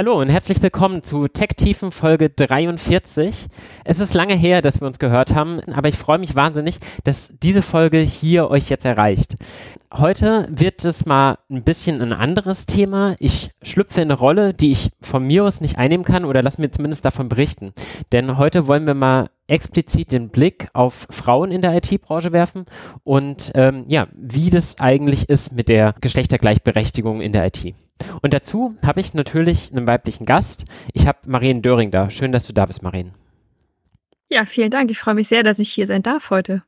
Hallo und herzlich willkommen zu Tech Tiefen Folge 43. Es ist lange her, dass wir uns gehört haben, aber ich freue mich wahnsinnig, dass diese Folge hier euch jetzt erreicht. Heute wird es mal ein bisschen ein anderes Thema. Ich schlüpfe in eine Rolle, die ich von mir aus nicht einnehmen kann oder lass mir zumindest davon berichten. Denn heute wollen wir mal explizit den Blick auf Frauen in der IT-Branche werfen und ähm, ja, wie das eigentlich ist mit der Geschlechtergleichberechtigung in der IT. Und dazu habe ich natürlich einen weiblichen Gast. Ich habe Marien Döring da. Schön, dass du da bist, Marien. Ja, vielen Dank. Ich freue mich sehr, dass ich hier sein darf heute.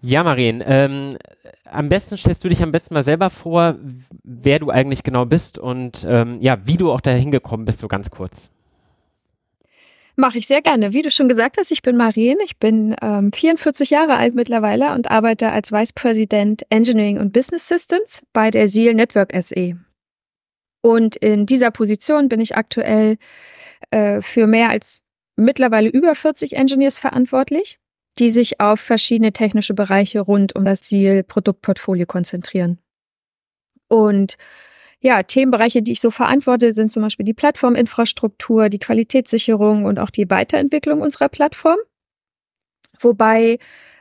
Ja, Marien, ähm, am besten stellst du dich am besten mal selber vor, wer du eigentlich genau bist und ähm, ja, wie du auch dahin gekommen bist, so ganz kurz. Mache ich sehr gerne. Wie du schon gesagt hast, ich bin Marien. Ich bin ähm, 44 Jahre alt mittlerweile und arbeite als Vice President Engineering und Business Systems bei der SEAL Network SE. Und in dieser Position bin ich aktuell äh, für mehr als mittlerweile über 40 Engineers verantwortlich, die sich auf verschiedene technische Bereiche rund um das Ziel-Produktportfolio konzentrieren. Und ja, Themenbereiche, die ich so verantworte, sind zum Beispiel die Plattforminfrastruktur, die Qualitätssicherung und auch die Weiterentwicklung unserer Plattform. Wobei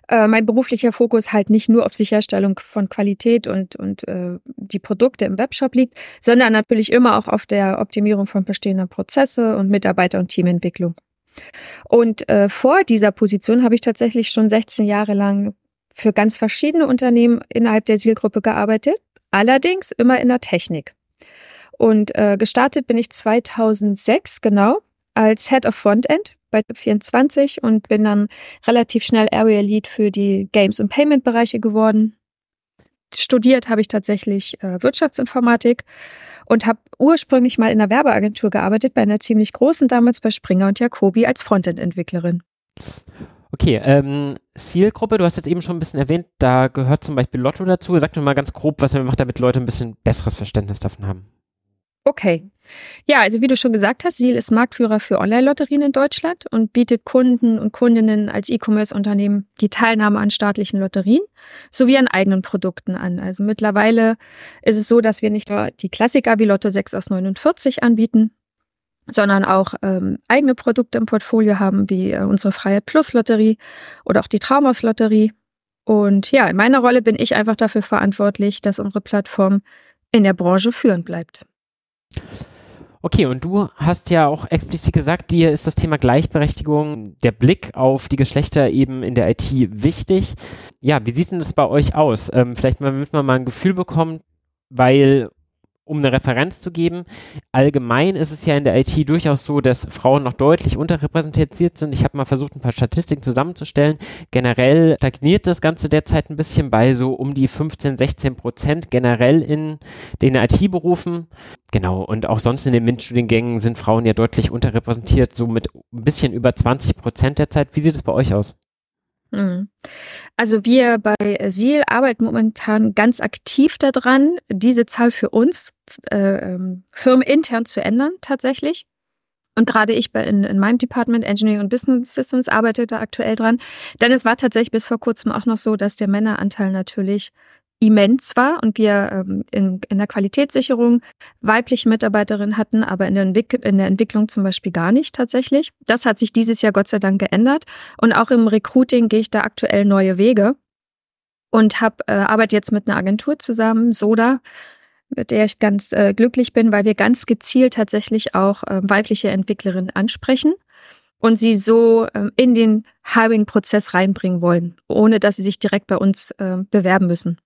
äh, mein beruflicher Fokus halt nicht nur auf Sicherstellung von Qualität und, und äh, die Produkte im Webshop liegt, sondern natürlich immer auch auf der Optimierung von bestehender Prozesse und Mitarbeiter- und Teamentwicklung. Und äh, vor dieser Position habe ich tatsächlich schon 16 Jahre lang für ganz verschiedene Unternehmen innerhalb der Zielgruppe gearbeitet, allerdings immer in der Technik. Und äh, gestartet bin ich 2006 genau als Head of Frontend bei 24 und bin dann relativ schnell Area Lead für die Games- und Payment-Bereiche geworden. Studiert habe ich tatsächlich äh, Wirtschaftsinformatik und habe ursprünglich mal in einer Werbeagentur gearbeitet, bei einer ziemlich großen, damals bei Springer und Jacobi als Frontend-Entwicklerin. Okay, ähm, Zielgruppe, du hast jetzt eben schon ein bisschen erwähnt, da gehört zum Beispiel Lotto dazu. Sag mir mal ganz grob, was ihr macht, damit Leute ein bisschen besseres Verständnis davon haben. Okay. Ja, also wie du schon gesagt hast, Seal ist Marktführer für Online-Lotterien in Deutschland und bietet Kunden und Kundinnen als E-Commerce-Unternehmen die Teilnahme an staatlichen Lotterien sowie an eigenen Produkten an. Also mittlerweile ist es so, dass wir nicht nur die Klassiker wie Lotto 6 aus 49 anbieten, sondern auch ähm, eigene Produkte im Portfolio haben, wie äh, unsere Freiheit Plus Lotterie oder auch die Traumhaus Lotterie. Und ja, in meiner Rolle bin ich einfach dafür verantwortlich, dass unsere Plattform in der Branche führend bleibt. Okay, und du hast ja auch explizit gesagt, dir ist das Thema Gleichberechtigung, der Blick auf die Geschlechter eben in der IT wichtig. Ja, wie sieht denn das bei euch aus? Ähm, vielleicht damit man mal ein Gefühl bekommt, weil um eine Referenz zu geben, allgemein ist es ja in der IT durchaus so, dass Frauen noch deutlich unterrepräsentiert sind. Ich habe mal versucht, ein paar Statistiken zusammenzustellen. Generell stagniert das Ganze derzeit ein bisschen bei so um die 15, 16 Prozent generell in den IT-Berufen. Genau, und auch sonst in den MINT-Studiengängen sind Frauen ja deutlich unterrepräsentiert, so mit ein bisschen über 20 Prozent derzeit. Wie sieht es bei euch aus? Mhm. Also wir bei SEAL arbeiten momentan ganz aktiv daran, diese Zahl für uns äh, ähm, firmenintern zu ändern tatsächlich. Und gerade ich bei, in, in meinem Department Engineering und Business Systems arbeite da aktuell dran. Denn es war tatsächlich bis vor kurzem auch noch so, dass der Männeranteil natürlich immens war und wir ähm, in, in der Qualitätssicherung weibliche Mitarbeiterinnen hatten, aber in der, Entwick in der Entwicklung zum Beispiel gar nicht tatsächlich. Das hat sich dieses Jahr Gott sei Dank geändert und auch im Recruiting gehe ich da aktuell neue Wege und hab, äh, arbeite jetzt mit einer Agentur zusammen, Soda, mit der ich ganz äh, glücklich bin, weil wir ganz gezielt tatsächlich auch äh, weibliche Entwicklerinnen ansprechen und sie so ähm, in den Hiring-Prozess reinbringen wollen, ohne dass sie sich direkt bei uns äh, bewerben müssen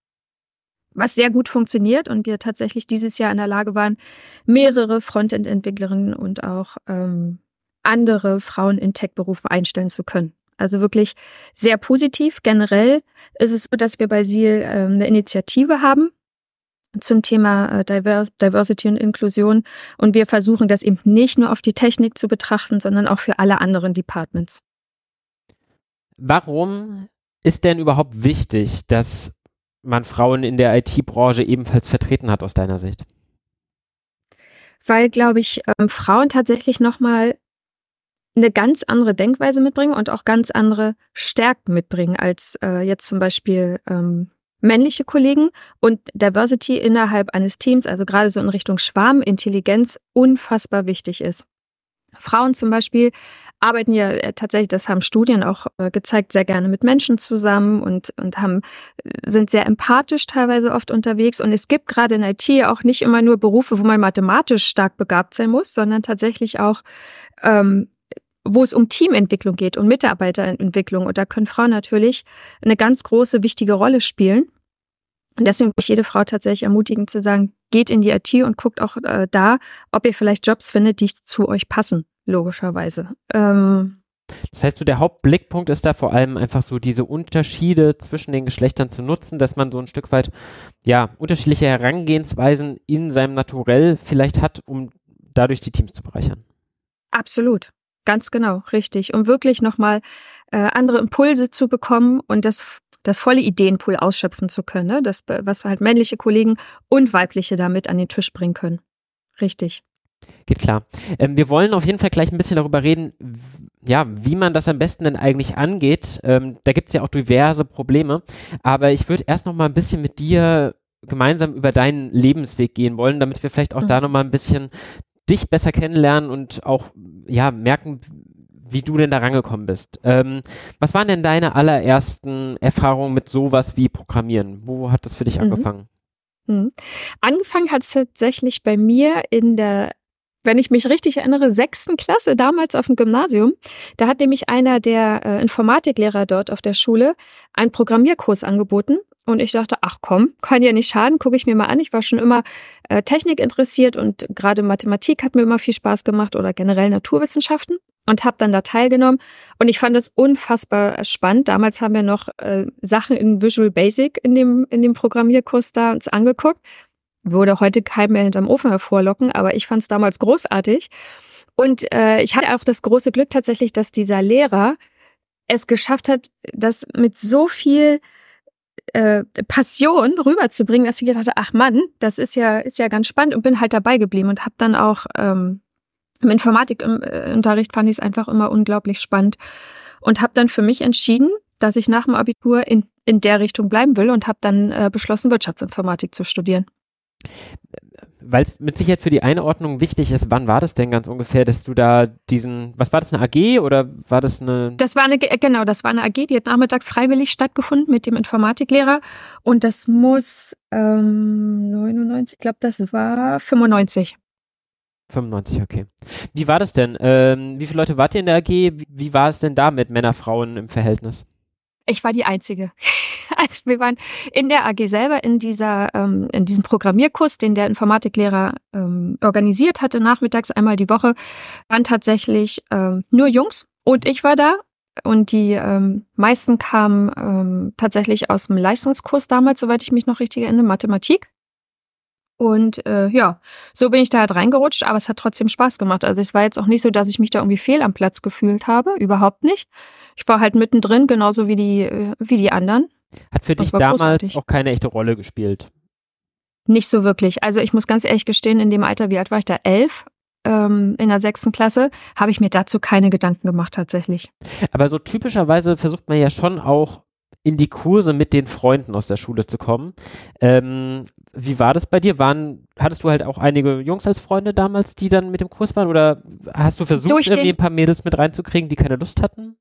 was sehr gut funktioniert und wir tatsächlich dieses Jahr in der Lage waren, mehrere Frontend-Entwicklerinnen und auch ähm, andere Frauen in Tech-Berufen einstellen zu können. Also wirklich sehr positiv. Generell ist es so, dass wir bei SIL ähm, eine Initiative haben, zum Thema äh, Diversity und Inklusion. Und wir versuchen das eben nicht nur auf die Technik zu betrachten, sondern auch für alle anderen Departments. Warum ist denn überhaupt wichtig, dass man Frauen in der IT-Branche ebenfalls vertreten hat aus deiner Sicht? Weil, glaube ich, ähm, Frauen tatsächlich nochmal eine ganz andere Denkweise mitbringen und auch ganz andere Stärken mitbringen als äh, jetzt zum Beispiel ähm, männliche Kollegen und Diversity innerhalb eines Teams, also gerade so in Richtung Schwarmintelligenz, unfassbar wichtig ist. Frauen zum Beispiel arbeiten ja äh, tatsächlich, das haben Studien auch äh, gezeigt, sehr gerne mit Menschen zusammen und, und haben, sind sehr empathisch teilweise oft unterwegs. Und es gibt gerade in IT auch nicht immer nur Berufe, wo man mathematisch stark begabt sein muss, sondern tatsächlich auch ähm, wo es um Teamentwicklung geht und Mitarbeiterentwicklung. Und da können Frauen natürlich eine ganz große, wichtige Rolle spielen. Und deswegen würde ich jede Frau tatsächlich ermutigen zu sagen, geht in die IT und guckt auch äh, da, ob ihr vielleicht Jobs findet, die zu euch passen, logischerweise. Ähm, das heißt, so der Hauptblickpunkt ist da vor allem einfach so diese Unterschiede zwischen den Geschlechtern zu nutzen, dass man so ein Stück weit ja unterschiedliche Herangehensweisen in seinem Naturell vielleicht hat, um dadurch die Teams zu bereichern. Absolut. Ganz genau, richtig. Um wirklich nochmal äh, andere Impulse zu bekommen und das, das volle Ideenpool ausschöpfen zu können. Ne? Das, was halt männliche Kollegen und weibliche damit an den Tisch bringen können. Richtig. Geht klar. Ähm, wir wollen auf jeden Fall gleich ein bisschen darüber reden, ja, wie man das am besten denn eigentlich angeht. Ähm, da gibt es ja auch diverse Probleme. Aber ich würde erst noch mal ein bisschen mit dir gemeinsam über deinen Lebensweg gehen wollen, damit wir vielleicht auch mhm. da noch mal ein bisschen dich besser kennenlernen und auch ja merken, wie du denn da rangekommen bist. Ähm, was waren denn deine allerersten Erfahrungen mit sowas wie Programmieren? Wo hat das für dich mhm. angefangen? Mhm. Angefangen hat es tatsächlich bei mir in der wenn ich mich richtig erinnere, sechsten Klasse damals auf dem Gymnasium. Da hat nämlich einer der äh, Informatiklehrer dort auf der Schule einen Programmierkurs angeboten. Und ich dachte, ach komm, kann ja nicht schaden, gucke ich mir mal an. Ich war schon immer äh, Technik interessiert und gerade Mathematik hat mir immer viel Spaß gemacht oder generell Naturwissenschaften und habe dann da teilgenommen. Und ich fand es unfassbar spannend. Damals haben wir noch äh, Sachen in Visual Basic in dem, in dem Programmierkurs da uns angeguckt. Würde heute keinem mehr hinterm Ofen hervorlocken, aber ich fand es damals großartig. Und äh, ich hatte auch das große Glück tatsächlich, dass dieser Lehrer es geschafft hat, das mit so viel äh, Passion rüberzubringen, dass ich gedacht habe, ach Mann, das ist ja, ist ja ganz spannend und bin halt dabei geblieben und habe dann auch ähm, im Informatikunterricht fand ich es einfach immer unglaublich spannend und habe dann für mich entschieden, dass ich nach dem Abitur in, in der Richtung bleiben will und habe dann äh, beschlossen, Wirtschaftsinformatik zu studieren weil es mit Sicherheit für die Einordnung wichtig ist, wann war das denn ganz ungefähr, dass du da diesen, was war das, eine AG oder war das eine? Das war eine, genau, das war eine AG, die hat nachmittags freiwillig stattgefunden mit dem Informatiklehrer und das muss ähm, 99, ich glaube, das war 95. 95, okay. Wie war das denn? Ähm, wie viele Leute wart ihr in der AG? Wie, wie war es denn da mit Männer, Frauen im Verhältnis? Ich war die Einzige. Also wir waren in der AG selber in dieser ähm, in diesem Programmierkurs, den der Informatiklehrer ähm, organisiert hatte, nachmittags einmal die Woche, waren tatsächlich ähm, nur Jungs und ich war da und die ähm, meisten kamen ähm, tatsächlich aus dem Leistungskurs damals, soweit ich mich noch richtig erinnere, Mathematik. Und äh, ja, so bin ich da halt reingerutscht, aber es hat trotzdem Spaß gemacht. Also es war jetzt auch nicht so, dass ich mich da irgendwie fehl am Platz gefühlt habe, überhaupt nicht. Ich war halt mittendrin, genauso wie die, äh, wie die anderen. Hat für dich damals großartig. auch keine echte Rolle gespielt? Nicht so wirklich. Also ich muss ganz ehrlich gestehen, in dem Alter, wie alt war ich da? Elf? Ähm, in der sechsten Klasse, habe ich mir dazu keine Gedanken gemacht tatsächlich. Aber so typischerweise versucht man ja schon auch in die Kurse mit den Freunden aus der Schule zu kommen. Ähm, wie war das bei dir? Waren, hattest du halt auch einige Jungs als Freunde damals, die dann mit dem Kurs waren? Oder hast du versucht, Durch irgendwie ein paar Mädels mit reinzukriegen, die keine Lust hatten?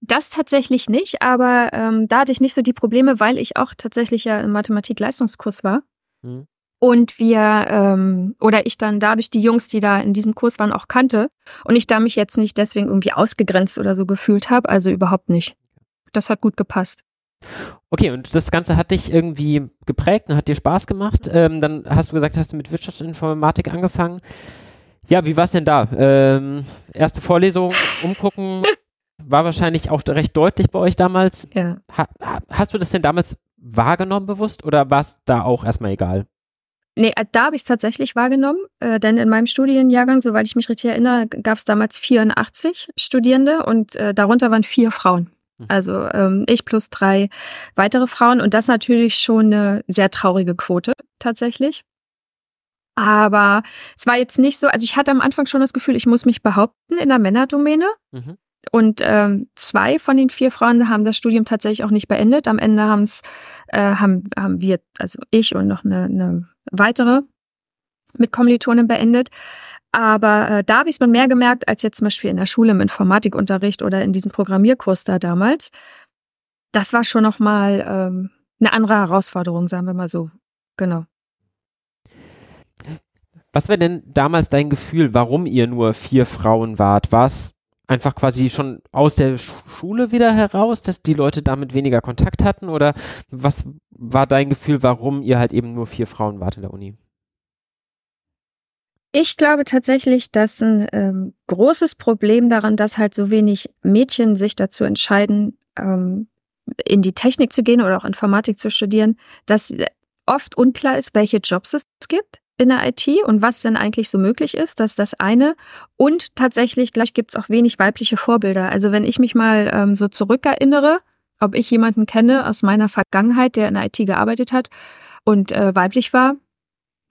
Das tatsächlich nicht, aber ähm, da hatte ich nicht so die Probleme, weil ich auch tatsächlich ja im Mathematik-Leistungskurs war. Hm. Und wir, ähm, oder ich dann dadurch die Jungs, die da in diesem Kurs waren, auch kannte. Und ich da mich jetzt nicht deswegen irgendwie ausgegrenzt oder so gefühlt habe. Also überhaupt nicht das hat gut gepasst. Okay, und das Ganze hat dich irgendwie geprägt und hat dir Spaß gemacht. Ähm, dann hast du gesagt, hast du mit Wirtschaftsinformatik angefangen. Ja, wie war es denn da? Ähm, erste Vorlesung, umgucken, war wahrscheinlich auch recht deutlich bei euch damals. Ja. Ha, hast du das denn damals wahrgenommen bewusst oder war es da auch erstmal egal? Nee, äh, da habe ich es tatsächlich wahrgenommen, äh, denn in meinem Studienjahrgang, soweit ich mich richtig erinnere, gab es damals 84 Studierende und äh, darunter waren vier Frauen. Also ähm, ich plus drei weitere Frauen und das natürlich schon eine sehr traurige Quote tatsächlich. Aber es war jetzt nicht so, also ich hatte am Anfang schon das Gefühl, ich muss mich behaupten in der Männerdomäne. Mhm. Und ähm, zwei von den vier Frauen haben das Studium tatsächlich auch nicht beendet. Am Ende haben's, äh, haben, haben wir, also ich und noch eine, eine weitere mit Kommilitonen beendet. Aber äh, da habe ich es mehr gemerkt als jetzt zum Beispiel in der Schule im Informatikunterricht oder in diesem Programmierkurs da damals. Das war schon nochmal ähm, eine andere Herausforderung, sagen wir mal so. Genau. Was war denn damals dein Gefühl, warum ihr nur vier Frauen wart? War es einfach quasi schon aus der Schule wieder heraus, dass die Leute damit weniger Kontakt hatten? Oder was war dein Gefühl, warum ihr halt eben nur vier Frauen wart in der Uni? Ich glaube tatsächlich, dass ein ähm, großes Problem daran, dass halt so wenig Mädchen sich dazu entscheiden, ähm, in die Technik zu gehen oder auch Informatik zu studieren, dass oft unklar ist, welche Jobs es gibt in der IT und was denn eigentlich so möglich ist. Das ist das eine. Und tatsächlich, gleich gibt es auch wenig weibliche Vorbilder. Also wenn ich mich mal ähm, so zurückerinnere, ob ich jemanden kenne aus meiner Vergangenheit, der in der IT gearbeitet hat und äh, weiblich war,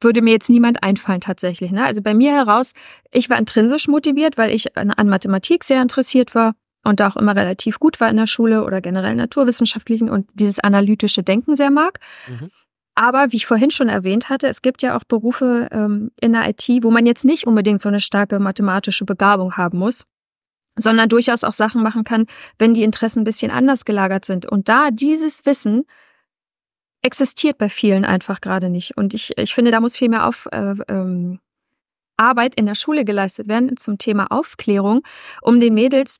würde mir jetzt niemand einfallen tatsächlich. Ne? Also bei mir heraus, ich war intrinsisch motiviert, weil ich an, an Mathematik sehr interessiert war und da auch immer relativ gut war in der Schule oder generell naturwissenschaftlichen und dieses analytische Denken sehr mag. Mhm. Aber wie ich vorhin schon erwähnt hatte, es gibt ja auch Berufe ähm, in der IT, wo man jetzt nicht unbedingt so eine starke mathematische Begabung haben muss, sondern durchaus auch Sachen machen kann, wenn die Interessen ein bisschen anders gelagert sind. Und da dieses Wissen existiert bei vielen einfach gerade nicht. Und ich, ich finde, da muss viel mehr auf, äh, ähm, Arbeit in der Schule geleistet werden zum Thema Aufklärung, um den Mädels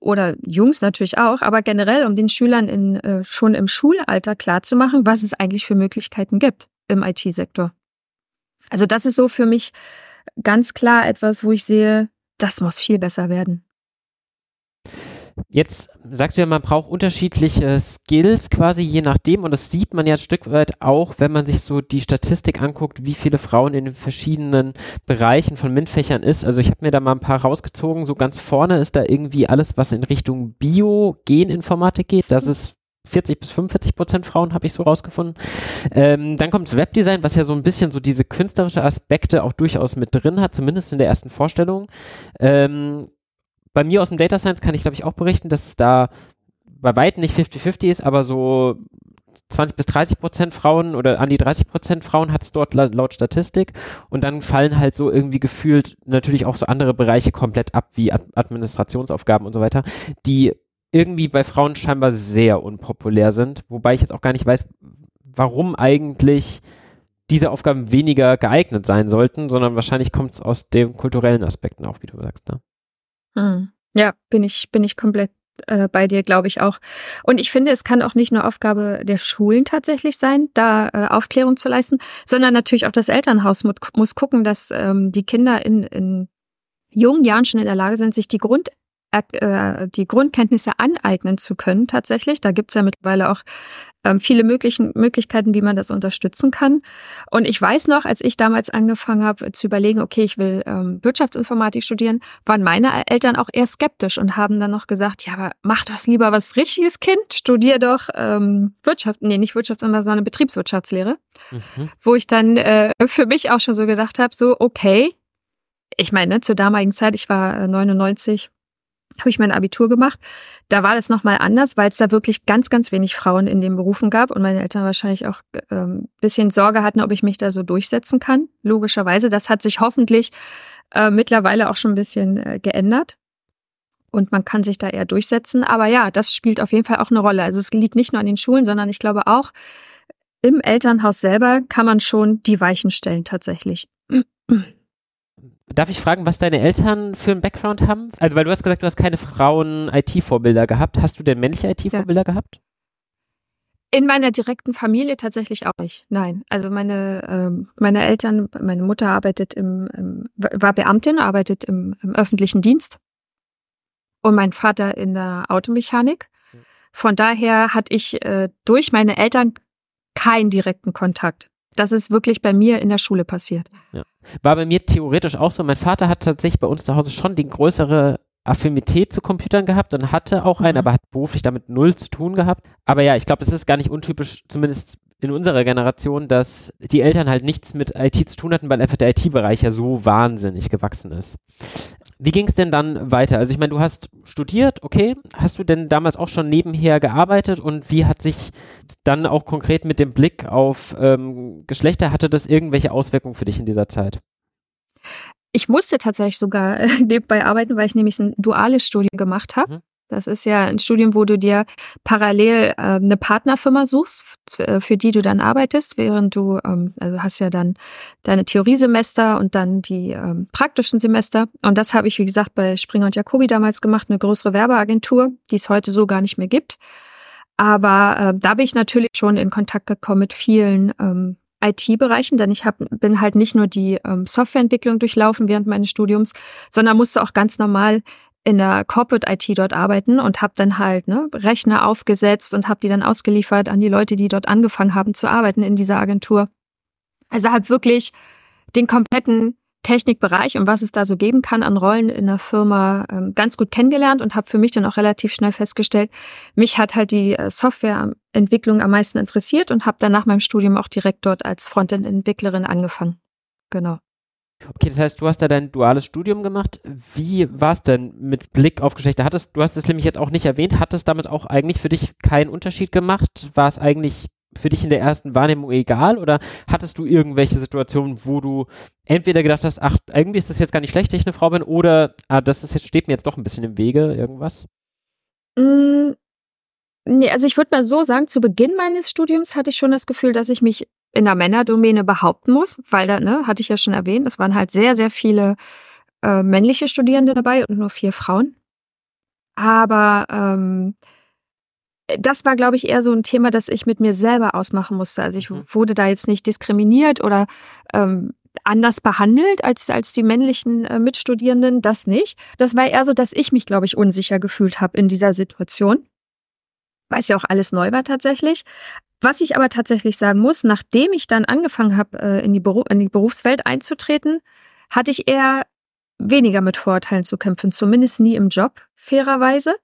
oder Jungs natürlich auch, aber generell, um den Schülern in, äh, schon im Schulalter klarzumachen, was es eigentlich für Möglichkeiten gibt im IT-Sektor. Also das ist so für mich ganz klar etwas, wo ich sehe, das muss viel besser werden. Jetzt sagst du ja, man braucht unterschiedliche Skills quasi je nachdem und das sieht man ja ein Stück weit auch, wenn man sich so die Statistik anguckt, wie viele Frauen in den verschiedenen Bereichen von MINT-Fächern ist. Also ich habe mir da mal ein paar rausgezogen. So ganz vorne ist da irgendwie alles, was in Richtung Bio, Geninformatik geht. Das ist 40 bis 45 Prozent Frauen, habe ich so rausgefunden. Ähm, dann kommt Webdesign, was ja so ein bisschen so diese künstlerische Aspekte auch durchaus mit drin hat, zumindest in der ersten Vorstellung. Ähm, bei mir aus dem Data Science kann ich, glaube ich, auch berichten, dass es da bei weitem nicht 50-50 ist, aber so 20 bis 30 Prozent Frauen oder an die 30 Prozent Frauen hat es dort laut, Statistik. Und dann fallen halt so irgendwie gefühlt natürlich auch so andere Bereiche komplett ab, wie Ad Administrationsaufgaben und so weiter, die irgendwie bei Frauen scheinbar sehr unpopulär sind. Wobei ich jetzt auch gar nicht weiß, warum eigentlich diese Aufgaben weniger geeignet sein sollten, sondern wahrscheinlich kommt es aus den kulturellen Aspekten auch, wie du sagst. Ne? Hm. Ja, bin ich, bin ich komplett äh, bei dir, glaube ich auch. Und ich finde, es kann auch nicht nur Aufgabe der Schulen tatsächlich sein, da äh, Aufklärung zu leisten, sondern natürlich auch das Elternhaus muss, muss gucken, dass ähm, die Kinder in, in jungen Jahren schon in der Lage sind, sich die Grund äh, die Grundkenntnisse aneignen zu können tatsächlich. Da gibt's ja mittlerweile auch ähm, viele möglichen Möglichkeiten, wie man das unterstützen kann. Und ich weiß noch, als ich damals angefangen habe zu überlegen, okay, ich will ähm, Wirtschaftsinformatik studieren, waren meine Eltern auch eher skeptisch und haben dann noch gesagt, ja, aber mach doch lieber was richtiges, Kind, studier doch ähm, Wirtschaft, nee, nicht Wirtschaftsinformatik, sondern Betriebswirtschaftslehre. Mhm. Wo ich dann äh, für mich auch schon so gedacht habe, so, okay, ich meine, zur damaligen Zeit, ich war 99, äh, habe ich mein Abitur gemacht. Da war das nochmal anders, weil es da wirklich ganz, ganz wenig Frauen in den Berufen gab und meine Eltern wahrscheinlich auch ähm, bisschen Sorge hatten, ob ich mich da so durchsetzen kann. Logischerweise, das hat sich hoffentlich äh, mittlerweile auch schon ein bisschen äh, geändert. Und man kann sich da eher durchsetzen. Aber ja, das spielt auf jeden Fall auch eine Rolle. Also es liegt nicht nur an den Schulen, sondern ich glaube auch, im Elternhaus selber kann man schon die Weichen stellen tatsächlich. Darf ich fragen, was deine Eltern für einen Background haben? Also, weil du hast gesagt, du hast keine Frauen-IT-Vorbilder gehabt. Hast du denn männliche IT-Vorbilder ja. gehabt? In meiner direkten Familie tatsächlich auch nicht. Nein. Also meine, ähm, meine Eltern, meine Mutter arbeitet im, im war Beamtin, arbeitet im, im, öffentlichen Dienst. Und mein Vater in der Automechanik. Von daher hatte ich äh, durch meine Eltern keinen direkten Kontakt Das ist wirklich bei mir in der Schule passiert. Ja. War bei mir theoretisch auch so. Mein Vater hat tatsächlich bei uns zu Hause schon die größere Affinität zu Computern gehabt und hatte auch einen, mhm. aber hat beruflich damit null zu tun gehabt. Aber ja, ich glaube, es ist gar nicht untypisch, zumindest in unserer Generation, dass die Eltern halt nichts mit IT zu tun hatten, weil einfach der IT-Bereich ja so wahnsinnig gewachsen ist. Wie ging es denn dann weiter? Also ich meine, du hast studiert, okay. Hast du denn damals auch schon nebenher gearbeitet und wie hat sich dann auch konkret mit dem Blick auf ähm, Geschlechter, hatte das irgendwelche Auswirkungen für dich in dieser Zeit? Ich musste tatsächlich sogar äh, nebenbei arbeiten, weil ich nämlich ein duales Studium gemacht habe. Mhm. Das ist ja ein Studium, wo du dir parallel äh, eine Partnerfirma suchst, äh, für die du dann arbeitest, während du, ähm, also hast ja dann deine Theoriesemester und dann die ähm, praktischen Semester. Und das habe ich, wie gesagt, bei Springer und Jacobi damals gemacht, eine größere Werbeagentur, die es heute so gar nicht mehr gibt. Aber äh, da bin ich natürlich schon in Kontakt gekommen mit vielen ähm, IT-Bereichen, denn ich hab, bin halt nicht nur die ähm, Softwareentwicklung durchlaufen während meines Studiums, sondern musste auch ganz normal in der Corporate IT dort arbeiten und habe dann halt ne, Rechner aufgesetzt und habe die dann ausgeliefert an die Leute, die dort angefangen haben zu arbeiten in dieser Agentur. Also halt wirklich den kompletten Technikbereich und was es da so geben kann an Rollen in der Firma ähm, ganz gut kennengelernt und habe für mich dann auch relativ schnell festgestellt, mich hat halt die äh, Softwareentwicklung am meisten interessiert und habe dann nach meinem Studium auch direkt dort als Frontend-Entwicklerin angefangen. Genau. Okay, das heißt, du hast da dein duales Studium gemacht. Wie war es denn mit Blick auf Geschlechter? Hattest, du hast es nämlich jetzt auch nicht erwähnt, hat es damit auch eigentlich für dich keinen Unterschied gemacht? War es eigentlich für dich in der ersten Wahrnehmung egal oder hattest du irgendwelche Situationen, wo du entweder gedacht hast, ach, irgendwie ist das jetzt gar nicht schlecht, dass ich eine Frau bin oder ah, das ist jetzt, steht mir jetzt doch ein bisschen im Wege, irgendwas? Mm, nee, also ich würde mal so sagen, zu Beginn meines Studiums hatte ich schon das Gefühl, dass ich mich in der Männerdomäne behaupten muss, weil da, ne, hatte ich ja schon erwähnt, es waren halt sehr, sehr viele äh, männliche Studierende dabei und nur vier Frauen. Aber ähm, das war, glaube ich, eher so ein Thema, das ich mit mir selber ausmachen musste. Also ich mhm. wurde da jetzt nicht diskriminiert oder ähm, anders behandelt als, als die männlichen äh, Mitstudierenden, das nicht. Das war eher so, dass ich mich, glaube ich, unsicher gefühlt habe in dieser Situation. Weil es ja auch alles neu war tatsächlich. Was ich aber tatsächlich sagen muss, nachdem ich dann angefangen habe, äh, in, die in die Berufswelt einzutreten, hatte ich eher weniger mit Vorurteilen zu kämpfen, zumindest nie im Job, fairerweise.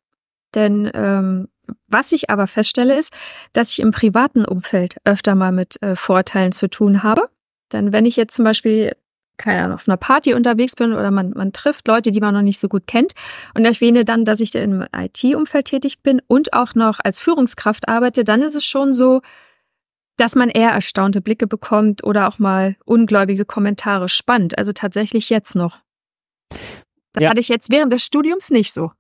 Denn ähm, was ich aber feststelle, ist, dass ich im privaten Umfeld öfter mal mit äh, Vorurteilen zu tun habe. Denn wenn ich jetzt zum Beispiel keine Ahnung, auf einer Party unterwegs bin oder man, man trifft Leute, die man noch nicht so gut kennt und erwähne dann, dass ich im IT-Umfeld tätig bin und auch noch als Führungskraft arbeite, dann ist es schon so, dass man eher erstaunte Blicke bekommt oder auch mal ungläubige Kommentare. Spannend, also tatsächlich jetzt noch. Das ja. hatte ich jetzt während des Studiums nicht so.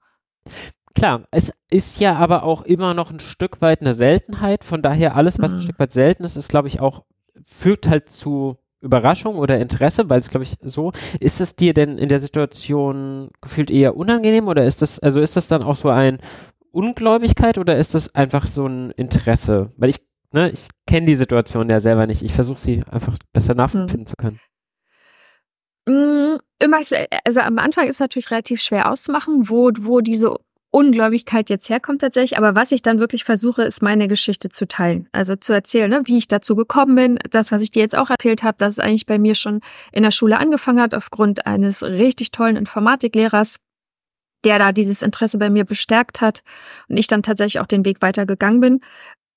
Klar, es ist ja aber auch immer noch ein Stück weit eine Seltenheit. Von daher, alles, was mhm. ein Stück weit selten ist, ist, glaube ich, auch, führt halt zu Überraschung oder Interesse, weil es glaube ich so, ist es dir denn in der Situation gefühlt eher unangenehm oder ist das, also ist das dann auch so ein Ungläubigkeit oder ist das einfach so ein Interesse? Weil ich, ne, ich kenne die Situation ja selber nicht. Ich versuche sie einfach besser nachempfinden hm. zu können. Mm, immer, also am Anfang ist es natürlich relativ schwer auszumachen, wo, wo diese Ungläubigkeit jetzt herkommt tatsächlich. Aber was ich dann wirklich versuche, ist meine Geschichte zu teilen. Also zu erzählen, ne, wie ich dazu gekommen bin. Das, was ich dir jetzt auch erzählt habe, dass es eigentlich bei mir schon in der Schule angefangen hat, aufgrund eines richtig tollen Informatiklehrers, der da dieses Interesse bei mir bestärkt hat und ich dann tatsächlich auch den Weg weitergegangen bin,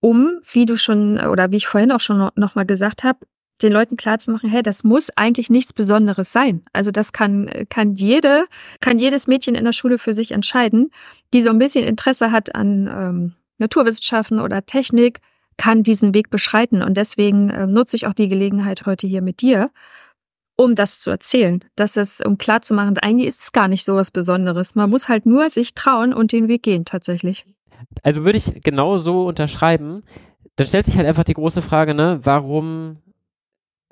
um, wie du schon oder wie ich vorhin auch schon noch mal gesagt habe, den Leuten klarzumachen, hey, das muss eigentlich nichts Besonderes sein. Also das kann, kann jede, kann jedes Mädchen in der Schule für sich entscheiden, die so ein bisschen Interesse hat an ähm, Naturwissenschaften oder Technik, kann diesen Weg beschreiten. Und deswegen äh, nutze ich auch die Gelegenheit heute hier mit dir, um das zu erzählen. Das ist, um klarzumachen, eigentlich ist es gar nicht so was Besonderes. Man muss halt nur sich trauen und den Weg gehen, tatsächlich. Also würde ich genau so unterschreiben. Dann stellt sich halt einfach die große Frage, ne, warum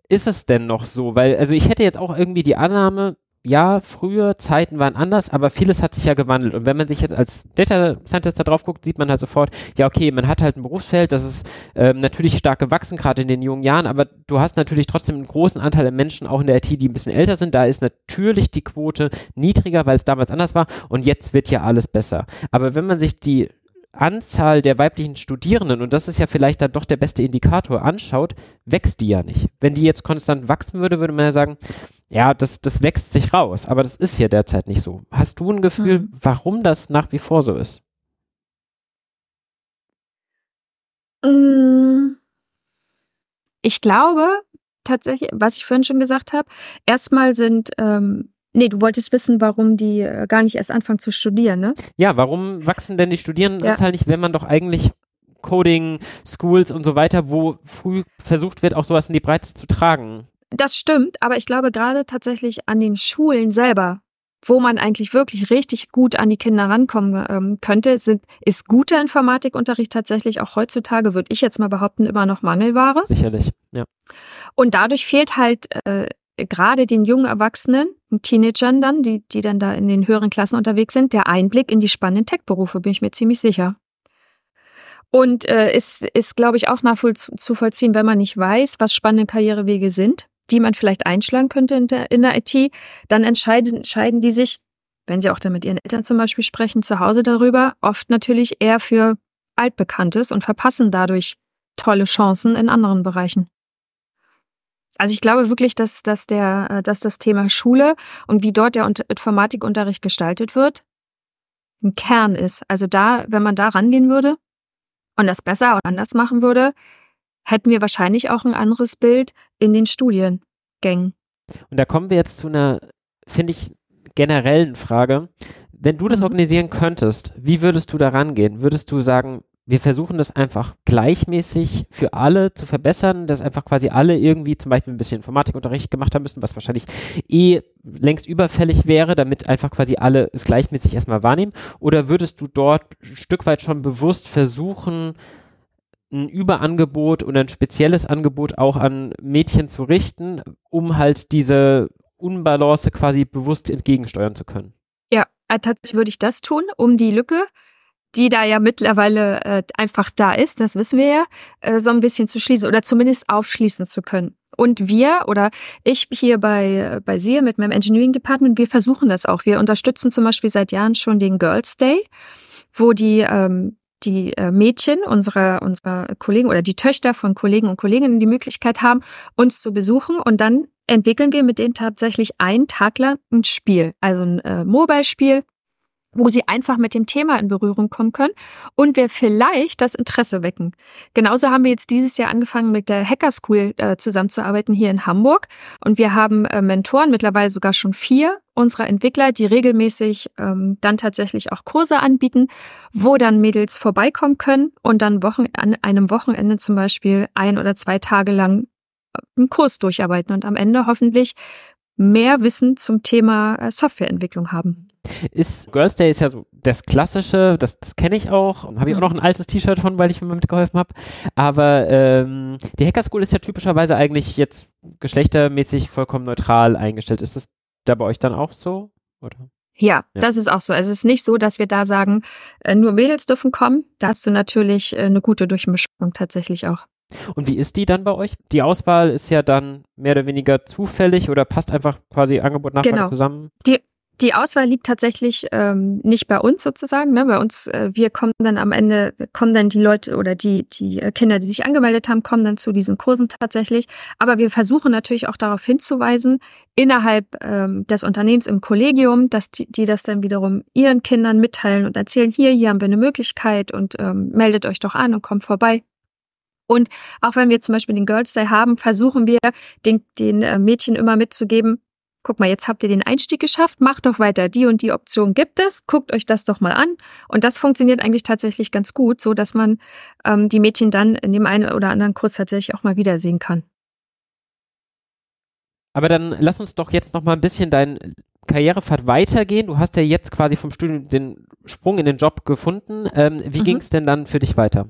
ist es denn noch so? Weil, also ich hätte jetzt auch irgendwie die Annahme, ja, früher Zeiten waren anders, aber vieles hat sich ja gewandelt. Und wenn man sich jetzt als Data Scientist da drauf guckt, sieht man halt sofort, ja, okay, man hat halt ein Berufsfeld, das ist ähm, natürlich stark gewachsen, gerade in den jungen Jahren, aber du hast natürlich trotzdem einen großen Anteil an Menschen, auch in der IT, die ein bisschen älter sind. Da ist natürlich die Quote niedriger, weil es damals anders war und jetzt wird ja alles besser. Aber wenn man sich die Anzahl der weiblichen Studierenden, und das ist ja vielleicht dann doch der beste Indikator, anschaut, wächst die ja nicht. Wenn die jetzt konstant wachsen würde, würde man ja sagen, ja, das, das wächst sich raus, aber das ist ja derzeit nicht so. Hast du ein Gefühl, mhm. warum das nach wie vor so ist? Mm. Ich glaube tatsächlich, was ich vorhin schon gesagt habe, erstmal sind ähm, Nee, du wolltest wissen, warum die äh, gar nicht erst anfangen zu studieren, ne? Ja, warum wachsen denn die Studierendenzahl ja. nicht, wenn man doch eigentlich Coding, Schools und so weiter, wo früh versucht wird, auch sowas in die Breite zu tragen? Das stimmt, aber ich glaube gerade tatsächlich an den Schulen selber, wo man eigentlich wirklich richtig gut an die Kinder rankommen ähm, könnte, sind, ist guter Informatikunterricht tatsächlich auch heutzutage, würde ich jetzt mal behaupten, immer noch Mangelware. Sicherlich, ja. Und dadurch fehlt halt äh, gerade den jungen Erwachsenen, den Teenagern dann, die, die dann da in den höheren Klassen unterwegs sind, der Einblick in die spannenden Tech-Berufe, bin ich mir ziemlich sicher. Und äh, ist, ist glaube ich, auch nachzuvollziehen, wenn man nicht weiß, was spannende Karrierewege sind, die man vielleicht einschlagen könnte in der, in der IT, dann entscheiden, entscheiden die sich, wenn sie auch dann mit ihren Eltern zum Beispiel sprechen, zu Hause darüber, oft natürlich eher für Altbekanntes und verpassen dadurch tolle Chancen in anderen Bereichen. Also ich glaube wirklich, dass, dass, der, äh, dass das Thema Schule und wie dort der Informatikunterricht gestaltet wird, ein Kern ist. Also da, wenn man da rangehen würde und das besser oder anders machen würde, hätten wir wahrscheinlich auch ein anderes Bild in den Studiengängen. Und da kommen wir jetzt zu einer, finde ich, generellen Frage. Wenn du das mhm. organisieren könntest, wie würdest du da rangehen? Würdest du sagen, wir versuchen das einfach gleichmäßig für alle zu verbessern, dass einfach quasi alle irgendwie zum Beispiel ein bisschen Informatikunterricht gemacht haben müssen, was wahrscheinlich eh längst überfällig wäre, damit einfach quasi alle es gleichmäßig erstmal wahrnehmen? Oder würdest du dort ein Stück weit schon bewusst versuchen, ein Überangebot oder ein spezielles Angebot auch an Mädchen zu richten, um halt diese Unbalance quasi bewusst entgegensteuern zu können? Ja, äh, tatsächlich würde ich das tun, um die Lücke die da ja mittlerweile äh, einfach da ist, das wissen wir ja, äh, so ein bisschen zu schließen oder zumindest aufschließen zu können. Und wir oder ich hier bei, bei SIA mit meinem Engineering Department, wir versuchen das auch. Wir unterstützen zum Beispiel seit Jahren schon den Girls Day, wo die, ähm, die äh, Mädchen unserer, unserer Kollegen oder die Töchter von Kollegen und Kolleginnen die Möglichkeit haben, uns zu besuchen und dann entwickeln wir mit denen tatsächlich einen Tag lang ein Spiel, also ein äh, Mobile-Spiel, wo sie einfach mit dem Thema in Berührung kommen können und wir vielleicht das Interesse wecken. Genauso haben wir jetzt dieses Jahr angefangen, mit der Hacker School äh, zusammenzuarbeiten hier in Hamburg und wir haben äh, Mentoren, mittlerweile sogar schon vier unserer Entwickler, die regelmäßig ähm, dann tatsächlich auch Kurse anbieten, wo dann Mädels vorbeikommen können und dann Wochen, an einem Wochenende zum Beispiel ein oder zwei Tage lang äh, einen Kurs durcharbeiten und am Ende hoffentlich mehr Wissen zum Thema äh, Softwareentwicklung haben. Ist Girls Day ist ja so das Klassische, das, das kenne ich auch. Habe ich auch noch ein altes T-Shirt von, weil ich mir mitgeholfen habe. Aber ähm, die Hacker School ist ja typischerweise eigentlich jetzt geschlechtermäßig vollkommen neutral eingestellt. Ist das da bei euch dann auch so? Oder? Ja, ja, das ist auch so. Es ist nicht so, dass wir da sagen, äh, nur Mädels dürfen kommen. Da hast du natürlich äh, eine gute Durchmischung tatsächlich auch. Und wie ist die dann bei euch? Die Auswahl ist ja dann mehr oder weniger zufällig oder passt einfach quasi Angebot Nachfrage genau. zusammen? Die, die Auswahl liegt tatsächlich ähm, nicht bei uns sozusagen. Ne? Bei uns, äh, wir kommen dann am Ende, kommen dann die Leute oder die, die äh, Kinder, die sich angemeldet haben, kommen dann zu diesen Kursen tatsächlich. Aber wir versuchen natürlich auch darauf hinzuweisen, innerhalb ähm, des Unternehmens im Kollegium, dass die, die das dann wiederum ihren Kindern mitteilen und erzählen, hier, hier haben wir eine Möglichkeit und ähm, meldet euch doch an und kommt vorbei. Und auch wenn wir zum Beispiel den Girls Day haben, versuchen wir den, den äh, Mädchen immer mitzugeben, guck mal, jetzt habt ihr den Einstieg geschafft, macht doch weiter. Die und die Option gibt es, guckt euch das doch mal an. Und das funktioniert eigentlich tatsächlich ganz gut, so dass man ähm, die Mädchen dann in dem einen oder anderen Kurs tatsächlich auch mal wiedersehen kann. Aber dann lass uns doch jetzt noch mal ein bisschen deinen Karrierepfad weitergehen. Du hast ja jetzt quasi vom Studium den Sprung in den Job gefunden. Ähm, wie mhm. ging es denn dann für dich weiter?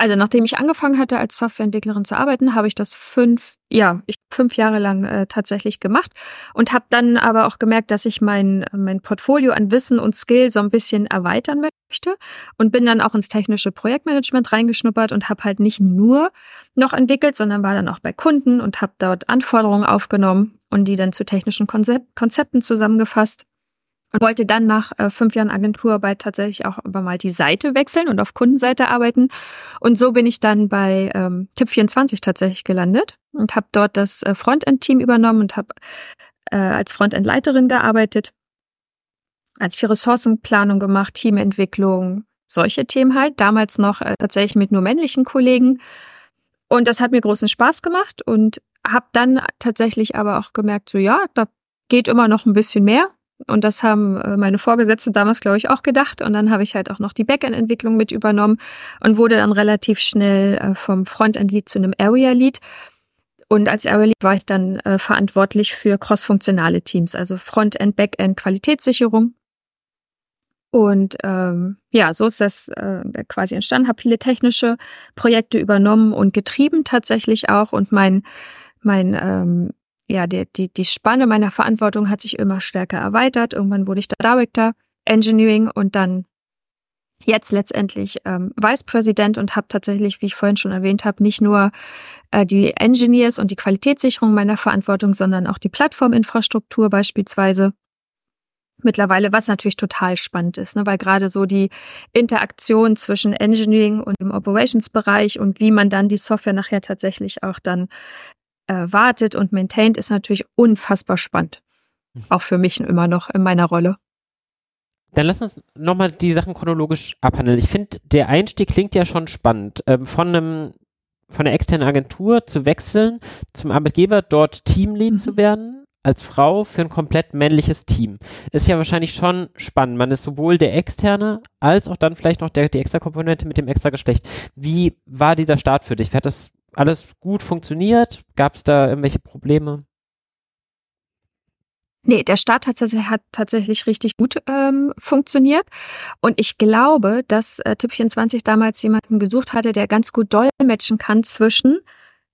Also nachdem ich angefangen hatte, als Softwareentwicklerin zu arbeiten, habe ich das fünf, ja, ich, fünf Jahre lang äh, tatsächlich gemacht und habe dann aber auch gemerkt, dass ich mein, mein Portfolio an Wissen und Skill so ein bisschen erweitern möchte und bin dann auch ins technische Projektmanagement reingeschnuppert und habe halt nicht nur noch entwickelt, sondern war dann auch bei Kunden und habe dort Anforderungen aufgenommen und die dann zu technischen Konzept, Konzepten zusammengefasst und wollte dann nach äh, fünf Jahren Agenturarbeit tatsächlich auch aber mal die Seite wechseln und auf Kundenseite arbeiten. Und so bin ich dann bei ähm, Tipp24 tatsächlich gelandet und habe dort das äh, Frontend-Team übernommen und habe äh, als Frontend-Leiterin gearbeitet, als für Ressourcenplanung gemacht, Teamentwicklung, solche Themen halt. Damals noch äh, tatsächlich mit nur männlichen Kollegen. Und das hat mir großen Spaß gemacht und habe dann tatsächlich aber auch gemerkt, so ja, da geht immer noch ein bisschen mehr. Und das haben äh, meine Vorgesetzten damals, glaube ich, auch gedacht. Und dann habe ich halt auch noch die Backend-Entwicklung mit übernommen und wurde dann relativ schnell äh, vom Frontend-Lead zu einem Area-Lead. Und als Area Lead war ich dann äh, verantwortlich für cross-funktionale Teams, also Frontend, Backend, Qualitätssicherung. Und ähm, ja, so ist das äh, quasi entstanden. Habe viele technische Projekte übernommen und getrieben tatsächlich auch. Und mein mein ähm, ja, die, die, die Spanne meiner Verantwortung hat sich immer stärker erweitert. Irgendwann wurde ich Director Engineering und dann jetzt letztendlich ähm, Vice President und habe tatsächlich, wie ich vorhin schon erwähnt habe, nicht nur äh, die Engineers und die Qualitätssicherung meiner Verantwortung, sondern auch die Plattforminfrastruktur beispielsweise. Mittlerweile, was natürlich total spannend ist, ne, weil gerade so die Interaktion zwischen Engineering und dem Operations-Bereich und wie man dann die Software nachher tatsächlich auch dann äh, wartet und maintaint, ist natürlich unfassbar spannend. Mhm. Auch für mich immer noch in meiner Rolle. Dann lass uns nochmal die Sachen chronologisch abhandeln. Ich finde, der Einstieg klingt ja schon spannend. Ähm, von einem von der externen Agentur zu wechseln zum Arbeitgeber, dort Teamlead mhm. zu werden, als Frau für ein komplett männliches Team. Ist ja wahrscheinlich schon spannend. Man ist sowohl der Externe als auch dann vielleicht noch der, die extra Komponente mit dem extra Geschlecht. Wie war dieser Start für dich? Hat das alles gut funktioniert? Gab es da irgendwelche Probleme? Nee, der Start hat, hat tatsächlich richtig gut ähm, funktioniert. Und ich glaube, dass äh, Tipp24 damals jemanden gesucht hatte, der ganz gut dolmetschen kann zwischen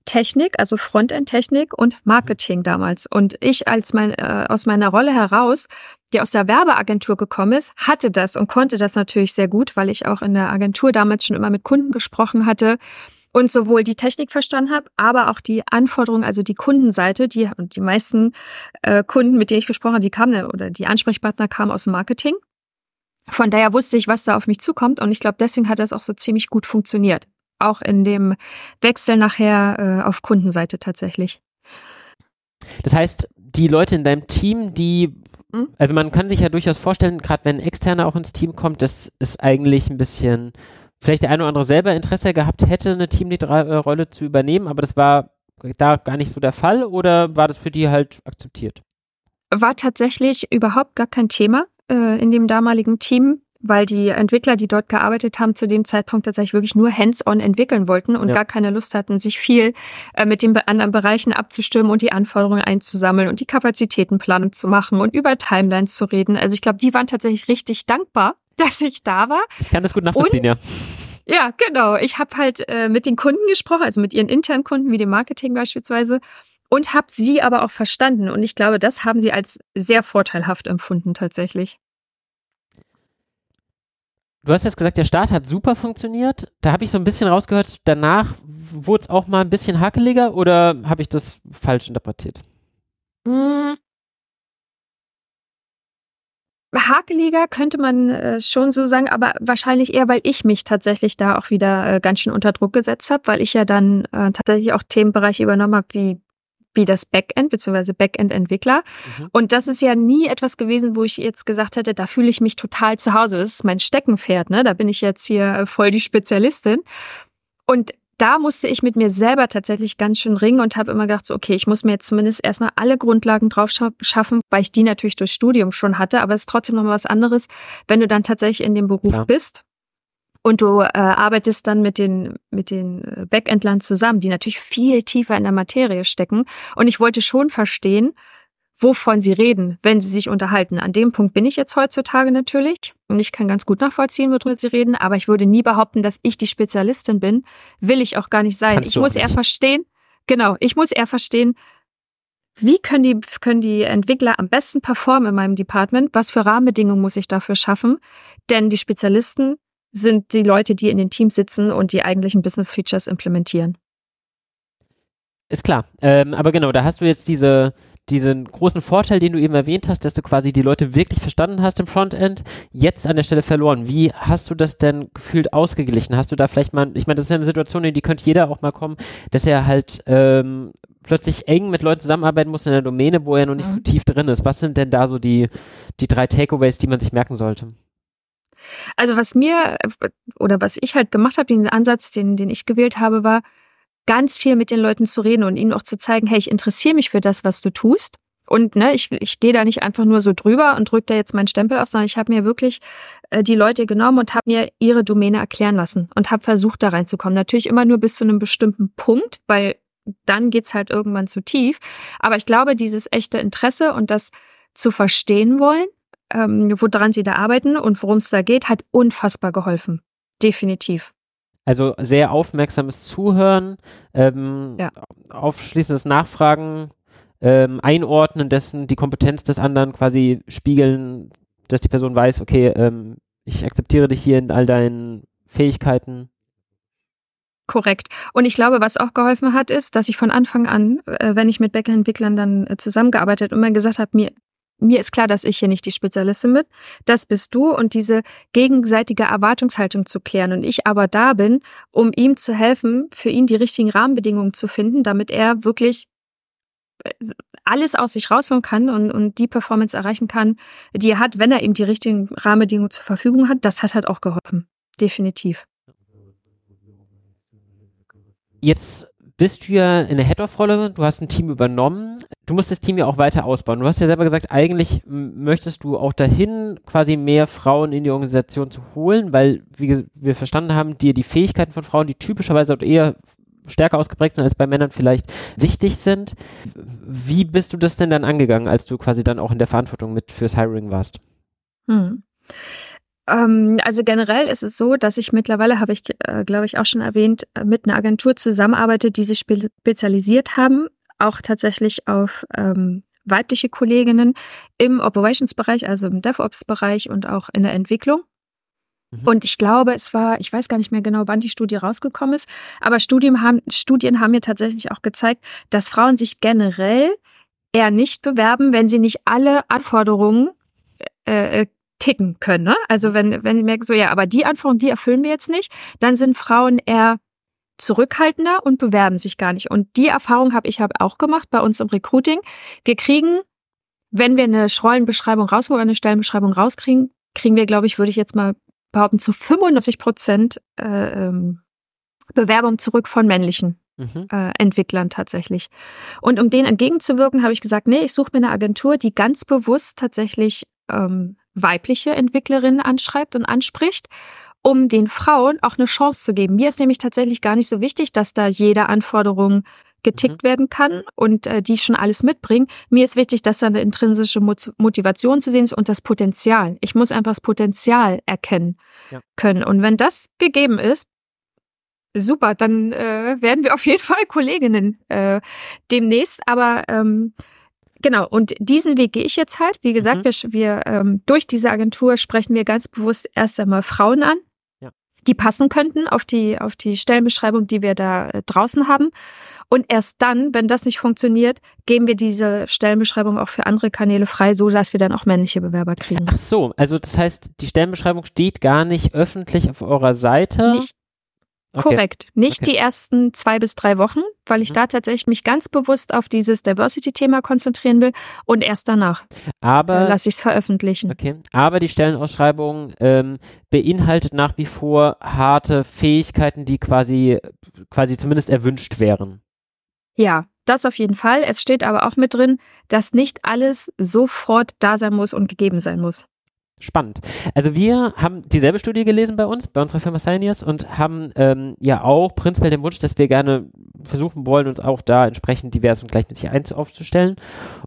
Technik, also Frontend-Technik und Marketing damals. Und ich als mein, äh, aus meiner Rolle heraus, die aus der Werbeagentur gekommen ist, hatte das und konnte das natürlich sehr gut, weil ich auch in der Agentur damals schon immer mit Kunden gesprochen hatte und sowohl die Technik verstanden habe, aber auch die Anforderungen, also die Kundenseite, die und die meisten äh, Kunden, mit denen ich gesprochen habe, die kamen oder die Ansprechpartner kamen aus dem Marketing. Von daher wusste ich, was da auf mich zukommt und ich glaube, deswegen hat das auch so ziemlich gut funktioniert. Auch in dem Wechsel nachher äh, auf Kundenseite tatsächlich. Das heißt, die Leute in deinem Team, die hm? also man kann sich ja durchaus vorstellen, gerade wenn ein Externer auch ins Team kommt, das ist eigentlich ein bisschen vielleicht der eine oder andere selber Interesse gehabt hätte, eine Teamlead-Rolle zu übernehmen, aber das war da gar nicht so der Fall oder war das für die halt akzeptiert? War tatsächlich überhaupt gar kein Thema äh, in dem damaligen Team, weil die Entwickler, die dort gearbeitet haben, zu dem Zeitpunkt tatsächlich wirklich nur hands-on entwickeln wollten und ja. gar keine Lust hatten, sich viel äh, mit den anderen Bereichen abzustimmen und die Anforderungen einzusammeln und die Kapazitätenplanung zu machen und über Timelines zu reden. Also ich glaube, die waren tatsächlich richtig dankbar, dass ich da war. Ich kann das gut nachvollziehen, und, ja. Ja, genau. Ich habe halt äh, mit den Kunden gesprochen, also mit ihren internen Kunden, wie dem Marketing beispielsweise, und habe sie aber auch verstanden. Und ich glaube, das haben sie als sehr vorteilhaft empfunden tatsächlich. Du hast jetzt gesagt, der Start hat super funktioniert. Da habe ich so ein bisschen rausgehört, danach wurde es auch mal ein bisschen hakeliger oder habe ich das falsch interpretiert? Hm, Hakeliger könnte man äh, schon so sagen, aber wahrscheinlich eher, weil ich mich tatsächlich da auch wieder äh, ganz schön unter Druck gesetzt habe, weil ich ja dann äh, tatsächlich auch Themenbereiche übernommen habe, wie wie das Backend bzw. Backend-Entwickler. Mhm. Und das ist ja nie etwas gewesen, wo ich jetzt gesagt hätte, da fühle ich mich total zu Hause. Das ist mein Steckenpferd, ne? Da bin ich jetzt hier äh, voll die Spezialistin. Und da musste ich mit mir selber tatsächlich ganz schön ringen und habe immer gedacht, so, okay, ich muss mir jetzt zumindest erstmal alle Grundlagen drauf schaffen, weil ich die natürlich durch Studium schon hatte, aber es ist trotzdem noch mal was anderes, wenn du dann tatsächlich in dem Beruf Klar. bist und du äh, arbeitest dann mit den mit den äh, Backendlern zusammen, die natürlich viel tiefer in der Materie stecken und ich wollte schon verstehen, wovon sie reden, wenn sie sich unterhalten. An dem Punkt bin ich jetzt heutzutage natürlich und ich kann ganz gut nachvollziehen, worüber sie reden, aber ich würde nie behaupten, dass ich die Spezialistin bin. Will ich auch gar nicht sein. Kannst ich muss eher verstehen, genau, ich muss eher verstehen, wie können die, können die Entwickler am besten performen in meinem Department? Was für Rahmenbedingungen muss ich dafür schaffen? Denn die Spezialisten sind die Leute, die in den Teams sitzen und die eigentlichen Business Features implementieren. Ist klar. Ähm, aber genau, da hast du jetzt diese, diesen großen Vorteil, den du eben erwähnt hast, dass du quasi die Leute wirklich verstanden hast im Frontend, jetzt an der Stelle verloren. Wie hast du das denn gefühlt ausgeglichen? Hast du da vielleicht mal, ich meine, das ist ja eine Situation, in die könnte jeder auch mal kommen, dass er halt ähm, plötzlich eng mit Leuten zusammenarbeiten muss in der Domäne, wo er noch nicht mhm. so tief drin ist. Was sind denn da so die, die drei Takeaways, die man sich merken sollte? Also was mir oder was ich halt gemacht habe, den Ansatz, den, den ich gewählt habe, war ganz viel mit den Leuten zu reden und ihnen auch zu zeigen, hey, ich interessiere mich für das, was du tust. Und ne, ich, ich gehe da nicht einfach nur so drüber und drücke da jetzt meinen Stempel auf, sondern ich habe mir wirklich äh, die Leute genommen und habe mir ihre Domäne erklären lassen und habe versucht, da reinzukommen. Natürlich immer nur bis zu einem bestimmten Punkt, weil dann geht's halt irgendwann zu tief. Aber ich glaube, dieses echte Interesse und das zu verstehen wollen, ähm, woran sie da arbeiten und worum es da geht, hat unfassbar geholfen. Definitiv. Also sehr aufmerksames Zuhören, ähm, ja. aufschließendes Nachfragen, ähm, Einordnen dessen, die Kompetenz des anderen quasi spiegeln, dass die Person weiß, okay, ähm, ich akzeptiere dich hier in all deinen Fähigkeiten. Korrekt. Und ich glaube, was auch geholfen hat, ist, dass ich von Anfang an, äh, wenn ich mit Backend-Entwicklern dann äh, zusammengearbeitet und immer gesagt habe, mir, mir ist klar, dass ich hier nicht die Spezialistin bin. Das bist du und diese gegenseitige Erwartungshaltung zu klären. Und ich aber da bin, um ihm zu helfen, für ihn die richtigen Rahmenbedingungen zu finden, damit er wirklich äh, alles aus sich rausholen kann und, und die Performance erreichen kann, die er hat, wenn er eben die richtigen Rahmenbedingungen zur Verfügung hat. Das hat halt auch geholfen. Definitiv. Jetzt bist du ja in der Head-Off-Rolle, du hast ein Team übernommen, du musst das Team ja auch weiter ausbauen. Du hast ja selber gesagt, eigentlich möchtest du auch dahin quasi mehr Frauen in die Organisation zu holen, weil, wie wir verstanden haben, dir die Fähigkeiten von Frauen, die typischerweise eher stärker ausgeprägt sind als bei Männern vielleicht wichtig sind. Wie bist du das denn dann angegangen, als du quasi dann auch in der Verantwortung mit fürs Hiring warst? Hm. Ähm, also generell ist es so, dass ich mittlerweile, habe ich, äh, glaube ich, auch schon erwähnt, äh, mit einer Agentur zusammenarbeite, die sich spe spezialisiert haben, auch tatsächlich auf ähm, weibliche Kolleginnen im Operations-Bereich, also im DevOps-Bereich und auch in der Entwicklung. Mhm. Und ich glaube, es war, ich weiß gar nicht mehr genau, wann die Studie rausgekommen ist, aber Studien haben, Studien haben mir tatsächlich auch gezeigt, dass Frauen sich generell eher nicht bewerben, wenn sie nicht alle Anforderungen äh, äh ticken können. Ne? Also wenn, wenn ich merke, so ja, aber die Anforderungen, die erfüllen wir jetzt nicht, dann sind Frauen eher zurückhaltender und bewerben sich gar nicht. Und die Erfahrung habe ich hab auch gemacht bei uns im Recruiting. Wir kriegen, wenn wir eine Rollenbeschreibung raus oder eine Stellenbeschreibung rauskriegen, kriegen wir, glaube ich, würde ich jetzt mal behaupten, zu 95 Prozent äh, ähm, Bewerbung zurück von männlichen mhm. äh, Entwicklern tatsächlich. Und um denen entgegenzuwirken, habe ich gesagt, nee, ich suche mir eine Agentur, die ganz bewusst tatsächlich ähm, weibliche Entwicklerinnen anschreibt und anspricht, um den Frauen auch eine Chance zu geben. Mir ist nämlich tatsächlich gar nicht so wichtig, dass da jede Anforderung getickt mhm. werden kann und äh, die schon alles mitbringen. Mir ist wichtig, dass da eine intrinsische Motivation zu sehen ist und das Potenzial. Ich muss einfach das Potenzial erkennen ja. können. Und wenn das gegeben ist, super, dann äh, werden wir auf jeden Fall Kolleginnen äh, demnächst. Aber ähm, Genau, und diesen Weg gehe ich jetzt halt. Wie gesagt, mhm. wir, wir ähm, durch diese Agentur sprechen wir ganz bewusst erst einmal Frauen an, ja. die passen könnten auf die, auf die Stellenbeschreibung, die wir da äh, draußen haben. Und erst dann, wenn das nicht funktioniert, geben wir diese Stellenbeschreibung auch für andere Kanäle frei, so dass wir dann auch männliche Bewerber kriegen. Ach so, also das heißt, die Stellenbeschreibung steht gar nicht öffentlich auf eurer Seite. Nicht Okay. Korrekt. Nicht okay. die ersten zwei bis drei Wochen, weil ich mhm. da tatsächlich mich ganz bewusst auf dieses Diversity-Thema konzentrieren will und erst danach aber, äh, lasse ich es veröffentlichen. Okay. Aber die Stellenausschreibung ähm, beinhaltet nach wie vor harte Fähigkeiten, die quasi, quasi zumindest erwünscht wären. Ja, das auf jeden Fall. Es steht aber auch mit drin, dass nicht alles sofort da sein muss und gegeben sein muss. Spannend. Also wir haben dieselbe Studie gelesen bei uns, bei unserer Firma Scieniers und haben ähm, ja auch prinzipiell den Wunsch, dass wir gerne versuchen wollen, uns auch da entsprechend divers und gleichmäßig aufzustellen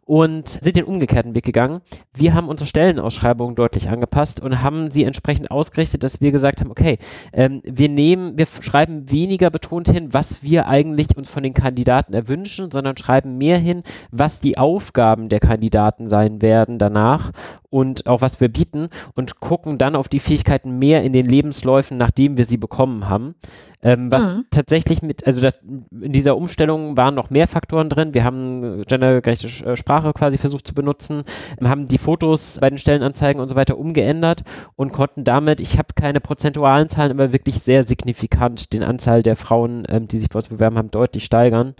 und sind den umgekehrten Weg gegangen. Wir haben unsere Stellenausschreibungen deutlich angepasst und haben sie entsprechend ausgerichtet, dass wir gesagt haben, okay, ähm, wir nehmen, wir schreiben weniger betont hin, was wir eigentlich uns von den Kandidaten erwünschen, sondern schreiben mehr hin, was die Aufgaben der Kandidaten sein werden danach und auch was wir bieten und gucken dann auf die Fähigkeiten mehr in den Lebensläufen, nachdem wir sie bekommen haben. Ähm, was mhm. tatsächlich mit, also das, in dieser Umstellung waren noch mehr Faktoren drin. Wir haben gendergerechte äh, Sprache quasi versucht zu benutzen, haben die Fotos bei den Stellenanzeigen und so weiter umgeändert und konnten damit, ich habe keine prozentualen Zahlen, aber wirklich sehr signifikant den Anzahl der Frauen, ähm, die sich bei uns bewerben haben, deutlich steigern.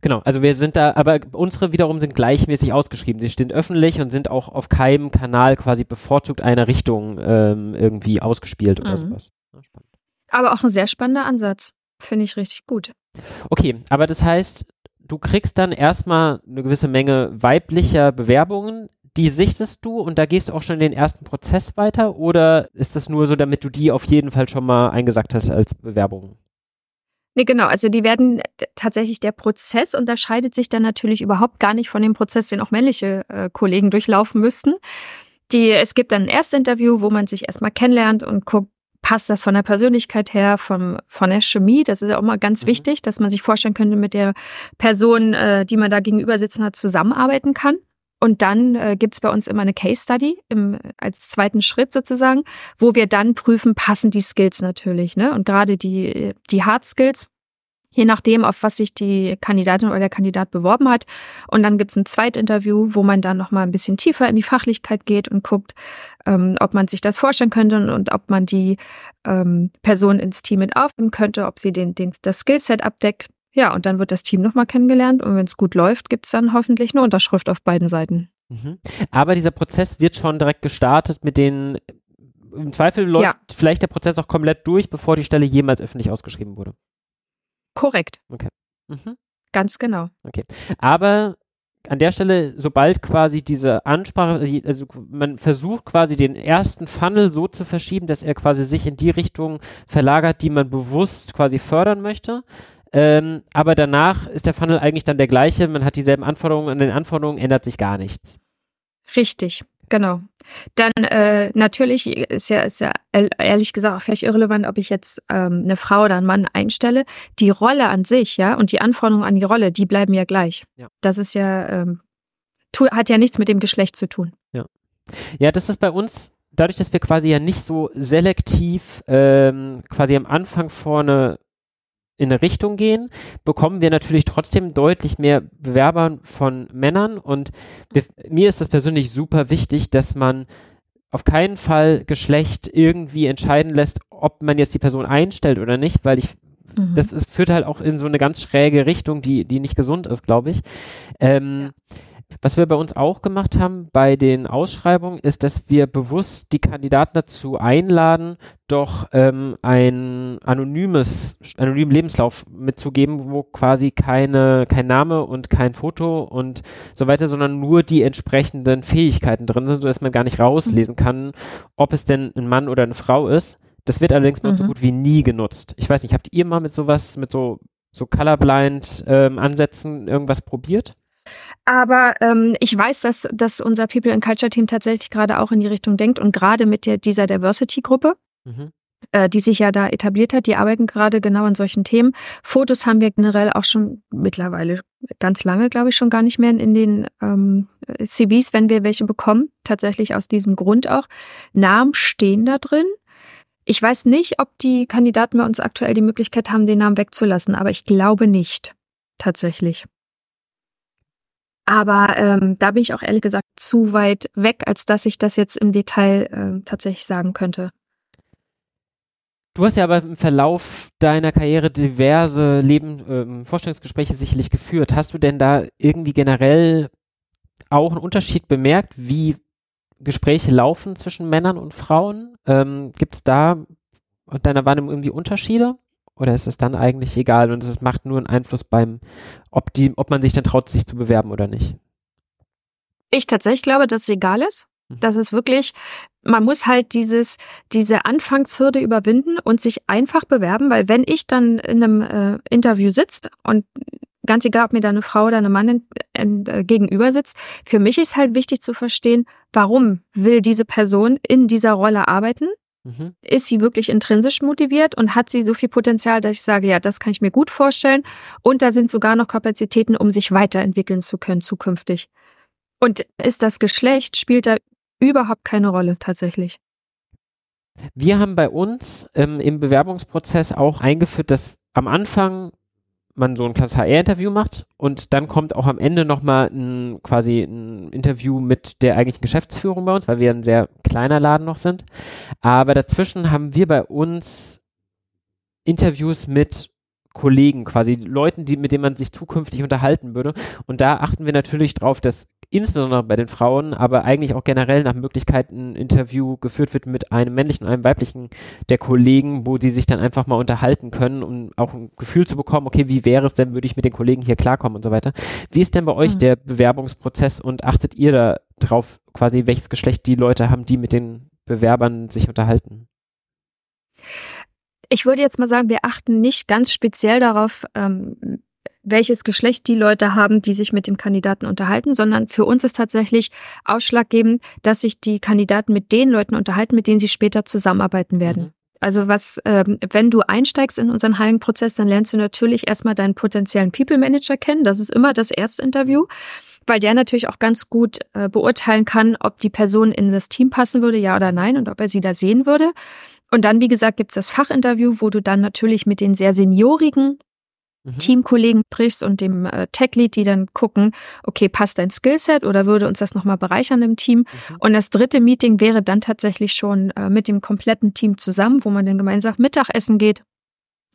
Genau, also wir sind da, aber unsere wiederum sind gleichmäßig ausgeschrieben. Sie stehen öffentlich und sind auch auf keinem Kanal quasi bevorzugt einer Richtung ähm, irgendwie ausgespielt oder mhm. sowas. Ja, aber auch ein sehr spannender Ansatz. Finde ich richtig gut. Okay, aber das heißt, du kriegst dann erstmal eine gewisse Menge weiblicher Bewerbungen. Die sichtest du und da gehst du auch schon in den ersten Prozess weiter oder ist das nur so, damit du die auf jeden Fall schon mal eingesagt hast als Bewerbungen? Nee, genau. Also die werden tatsächlich, der Prozess unterscheidet sich dann natürlich überhaupt gar nicht von dem Prozess, den auch männliche äh, Kollegen durchlaufen müssten. Die, es gibt dann ein Erstinterview, wo man sich erstmal kennenlernt und guckt, passt das von der Persönlichkeit her, vom, von der Chemie. Das ist ja auch mal ganz mhm. wichtig, dass man sich vorstellen könnte, mit der Person, äh, die man da gegenüber sitzen hat, zusammenarbeiten kann. Und dann äh, gibt bei uns immer eine Case Study im, als zweiten Schritt sozusagen, wo wir dann prüfen, passen die Skills natürlich. Ne? Und gerade die, die Hard Skills, je nachdem, auf was sich die Kandidatin oder der Kandidat beworben hat. Und dann gibt's ein Zweitinterview, wo man dann nochmal ein bisschen tiefer in die Fachlichkeit geht und guckt, ähm, ob man sich das vorstellen könnte und, und ob man die ähm, Person ins Team mit aufnehmen könnte, ob sie den, den, das Skillset abdeckt. Ja, und dann wird das Team nochmal kennengelernt und wenn es gut läuft, gibt es dann hoffentlich eine Unterschrift auf beiden Seiten. Mhm. Aber dieser Prozess wird schon direkt gestartet mit den, im Zweifel läuft ja. vielleicht der Prozess auch komplett durch, bevor die Stelle jemals öffentlich ausgeschrieben wurde. Korrekt. Okay. Mhm. Ganz genau. Okay. Aber an der Stelle, sobald quasi diese Ansprache, also man versucht quasi den ersten Funnel so zu verschieben, dass er quasi sich in die Richtung verlagert, die man bewusst quasi fördern möchte. Ähm, aber danach ist der Funnel eigentlich dann der gleiche. Man hat dieselben Anforderungen. An den Anforderungen ändert sich gar nichts. Richtig, genau. Dann äh, natürlich ist ja, ist ja ehrlich gesagt auch vielleicht irrelevant, ob ich jetzt ähm, eine Frau oder einen Mann einstelle. Die Rolle an sich, ja, und die Anforderungen an die Rolle, die bleiben ja gleich. Ja. Das ist ja, ähm, hat ja nichts mit dem Geschlecht zu tun. Ja. Ja, das ist bei uns dadurch, dass wir quasi ja nicht so selektiv ähm, quasi am Anfang vorne in eine Richtung gehen, bekommen wir natürlich trotzdem deutlich mehr Bewerber von Männern und mir ist das persönlich super wichtig, dass man auf keinen Fall Geschlecht irgendwie entscheiden lässt, ob man jetzt die Person einstellt oder nicht, weil ich mhm. das ist, führt halt auch in so eine ganz schräge Richtung, die, die nicht gesund ist, glaube ich. Ähm, ja. Was wir bei uns auch gemacht haben bei den Ausschreibungen, ist, dass wir bewusst die Kandidaten dazu einladen, doch ähm, ein anonymes, anonymen Lebenslauf mitzugeben, wo quasi keine, kein Name und kein Foto und so weiter, sondern nur die entsprechenden Fähigkeiten drin sind, sodass man gar nicht rauslesen mhm. kann, ob es denn ein Mann oder eine Frau ist. Das wird allerdings uns so mhm. gut wie nie genutzt. Ich weiß nicht, habt ihr mal mit sowas, mit so, so colorblind ähm, Ansätzen irgendwas probiert? Aber ähm, ich weiß, dass, dass unser People and Culture Team tatsächlich gerade auch in die Richtung denkt und gerade mit der, dieser Diversity-Gruppe. Mhm. Äh, die sich ja da etabliert hat, die arbeiten gerade genau an solchen Themen. Fotos haben wir generell auch schon mittlerweile ganz lange, glaube ich, schon gar nicht mehr in den ähm, CVs, wenn wir welche bekommen. Tatsächlich aus diesem Grund auch. Namen stehen da drin. Ich weiß nicht, ob die Kandidaten bei uns aktuell die Möglichkeit haben, den Namen wegzulassen, aber ich glaube nicht. Tatsächlich. Aber ähm, da bin ich auch ehrlich gesagt zu weit weg, als dass ich das jetzt im Detail äh, tatsächlich sagen könnte. Du hast ja aber im Verlauf deiner Karriere diverse Leben, ähm, Vorstellungsgespräche sicherlich geführt. Hast du denn da irgendwie generell auch einen Unterschied bemerkt, wie Gespräche laufen zwischen Männern und Frauen? Ähm, Gibt es da deiner Wahrnehmung irgendwie Unterschiede? Oder ist es dann eigentlich egal und es macht nur einen Einfluss beim, ob, die, ob man sich dann traut, sich zu bewerben oder nicht? Ich tatsächlich glaube, dass es egal ist. Mhm. Das ist wirklich, man muss halt dieses, diese Anfangshürde überwinden und sich einfach bewerben, weil wenn ich dann in einem äh, Interview sitze und ganz egal, ob mir da eine Frau oder eine Mann in, in, äh, gegenüber sitzt, für mich ist halt wichtig zu verstehen, warum will diese Person in dieser Rolle arbeiten? Mhm. Ist sie wirklich intrinsisch motiviert und hat sie so viel Potenzial, dass ich sage, ja, das kann ich mir gut vorstellen. Und da sind sogar noch Kapazitäten, um sich weiterentwickeln zu können zukünftig. Und ist das Geschlecht, spielt da überhaupt keine Rolle tatsächlich. Wir haben bei uns ähm, im Bewerbungsprozess auch eingeführt, dass am Anfang man so ein klasse HR-Interview macht und dann kommt auch am Ende nochmal ein, quasi ein Interview mit der eigentlichen Geschäftsführung bei uns, weil wir ein sehr kleiner Laden noch sind. Aber dazwischen haben wir bei uns Interviews mit Kollegen, quasi Leuten, die, mit denen man sich zukünftig unterhalten würde. Und da achten wir natürlich drauf, dass insbesondere bei den Frauen, aber eigentlich auch generell nach Möglichkeiten ein Interview geführt wird mit einem männlichen und einem weiblichen der Kollegen, wo die sich dann einfach mal unterhalten können, um auch ein Gefühl zu bekommen, okay, wie wäre es denn, würde ich mit den Kollegen hier klarkommen und so weiter. Wie ist denn bei euch mhm. der Bewerbungsprozess und achtet ihr da drauf, quasi welches Geschlecht die Leute haben, die mit den Bewerbern sich unterhalten? Ich würde jetzt mal sagen, wir achten nicht ganz speziell darauf, ähm, welches Geschlecht die Leute haben, die sich mit dem Kandidaten unterhalten, sondern für uns ist tatsächlich ausschlaggebend, dass sich die Kandidaten mit den Leuten unterhalten, mit denen sie später zusammenarbeiten werden. Mhm. Also was, ähm, wenn du einsteigst in unseren Hiring-Prozess, dann lernst du natürlich erstmal deinen potenziellen People Manager kennen. Das ist immer das erste Interview, weil der natürlich auch ganz gut äh, beurteilen kann, ob die Person in das Team passen würde, ja oder nein, und ob er sie da sehen würde. Und dann, wie gesagt, gibt's das Fachinterview, wo du dann natürlich mit den sehr seniorigen mhm. Teamkollegen sprichst und dem äh, Tech-Lead, die dann gucken, okay, passt dein Skillset oder würde uns das nochmal bereichern im Team? Mhm. Und das dritte Meeting wäre dann tatsächlich schon äh, mit dem kompletten Team zusammen, wo man dann gemeinsam Mittagessen geht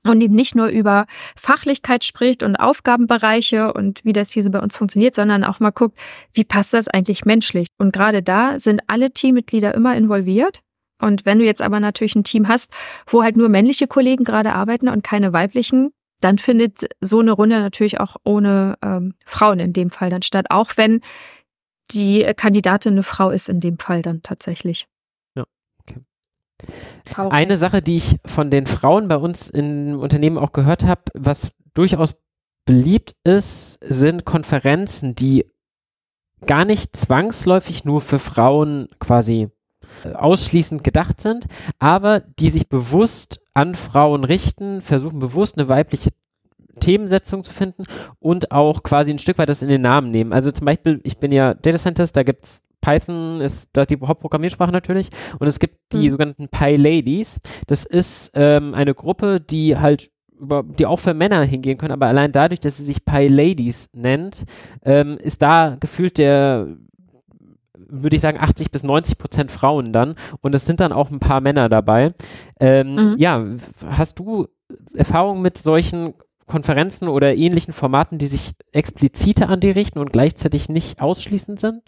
und eben nicht nur über Fachlichkeit spricht und Aufgabenbereiche und wie das hier so bei uns funktioniert, sondern auch mal guckt, wie passt das eigentlich menschlich? Und gerade da sind alle Teammitglieder immer involviert. Und wenn du jetzt aber natürlich ein Team hast, wo halt nur männliche Kollegen gerade arbeiten und keine weiblichen, dann findet so eine Runde natürlich auch ohne ähm, Frauen in dem Fall dann statt, auch wenn die Kandidatin eine Frau ist in dem Fall dann tatsächlich. Ja, okay. Eine Sache, die ich von den Frauen bei uns im Unternehmen auch gehört habe, was durchaus beliebt ist, sind Konferenzen, die gar nicht zwangsläufig nur für Frauen quasi äh, ausschließend gedacht sind, aber die sich bewusst an Frauen richten, versuchen bewusst eine weibliche Themensetzung zu finden und auch quasi ein Stück weit das in den Namen nehmen. Also zum Beispiel, ich bin ja Data Scientist, da gibt es Python ist da die Hauptprogrammiersprache natürlich und es gibt die mhm. sogenannten PyLadies. Das ist ähm, eine Gruppe, die halt über, die auch für Männer hingehen können, aber allein dadurch, dass sie sich PyLadies nennt, ähm, ist da gefühlt der würde ich sagen, 80 bis 90 Prozent Frauen dann. Und es sind dann auch ein paar Männer dabei. Ähm, mhm. Ja, hast du Erfahrung mit solchen Konferenzen oder ähnlichen Formaten, die sich expliziter an die richten und gleichzeitig nicht ausschließend sind?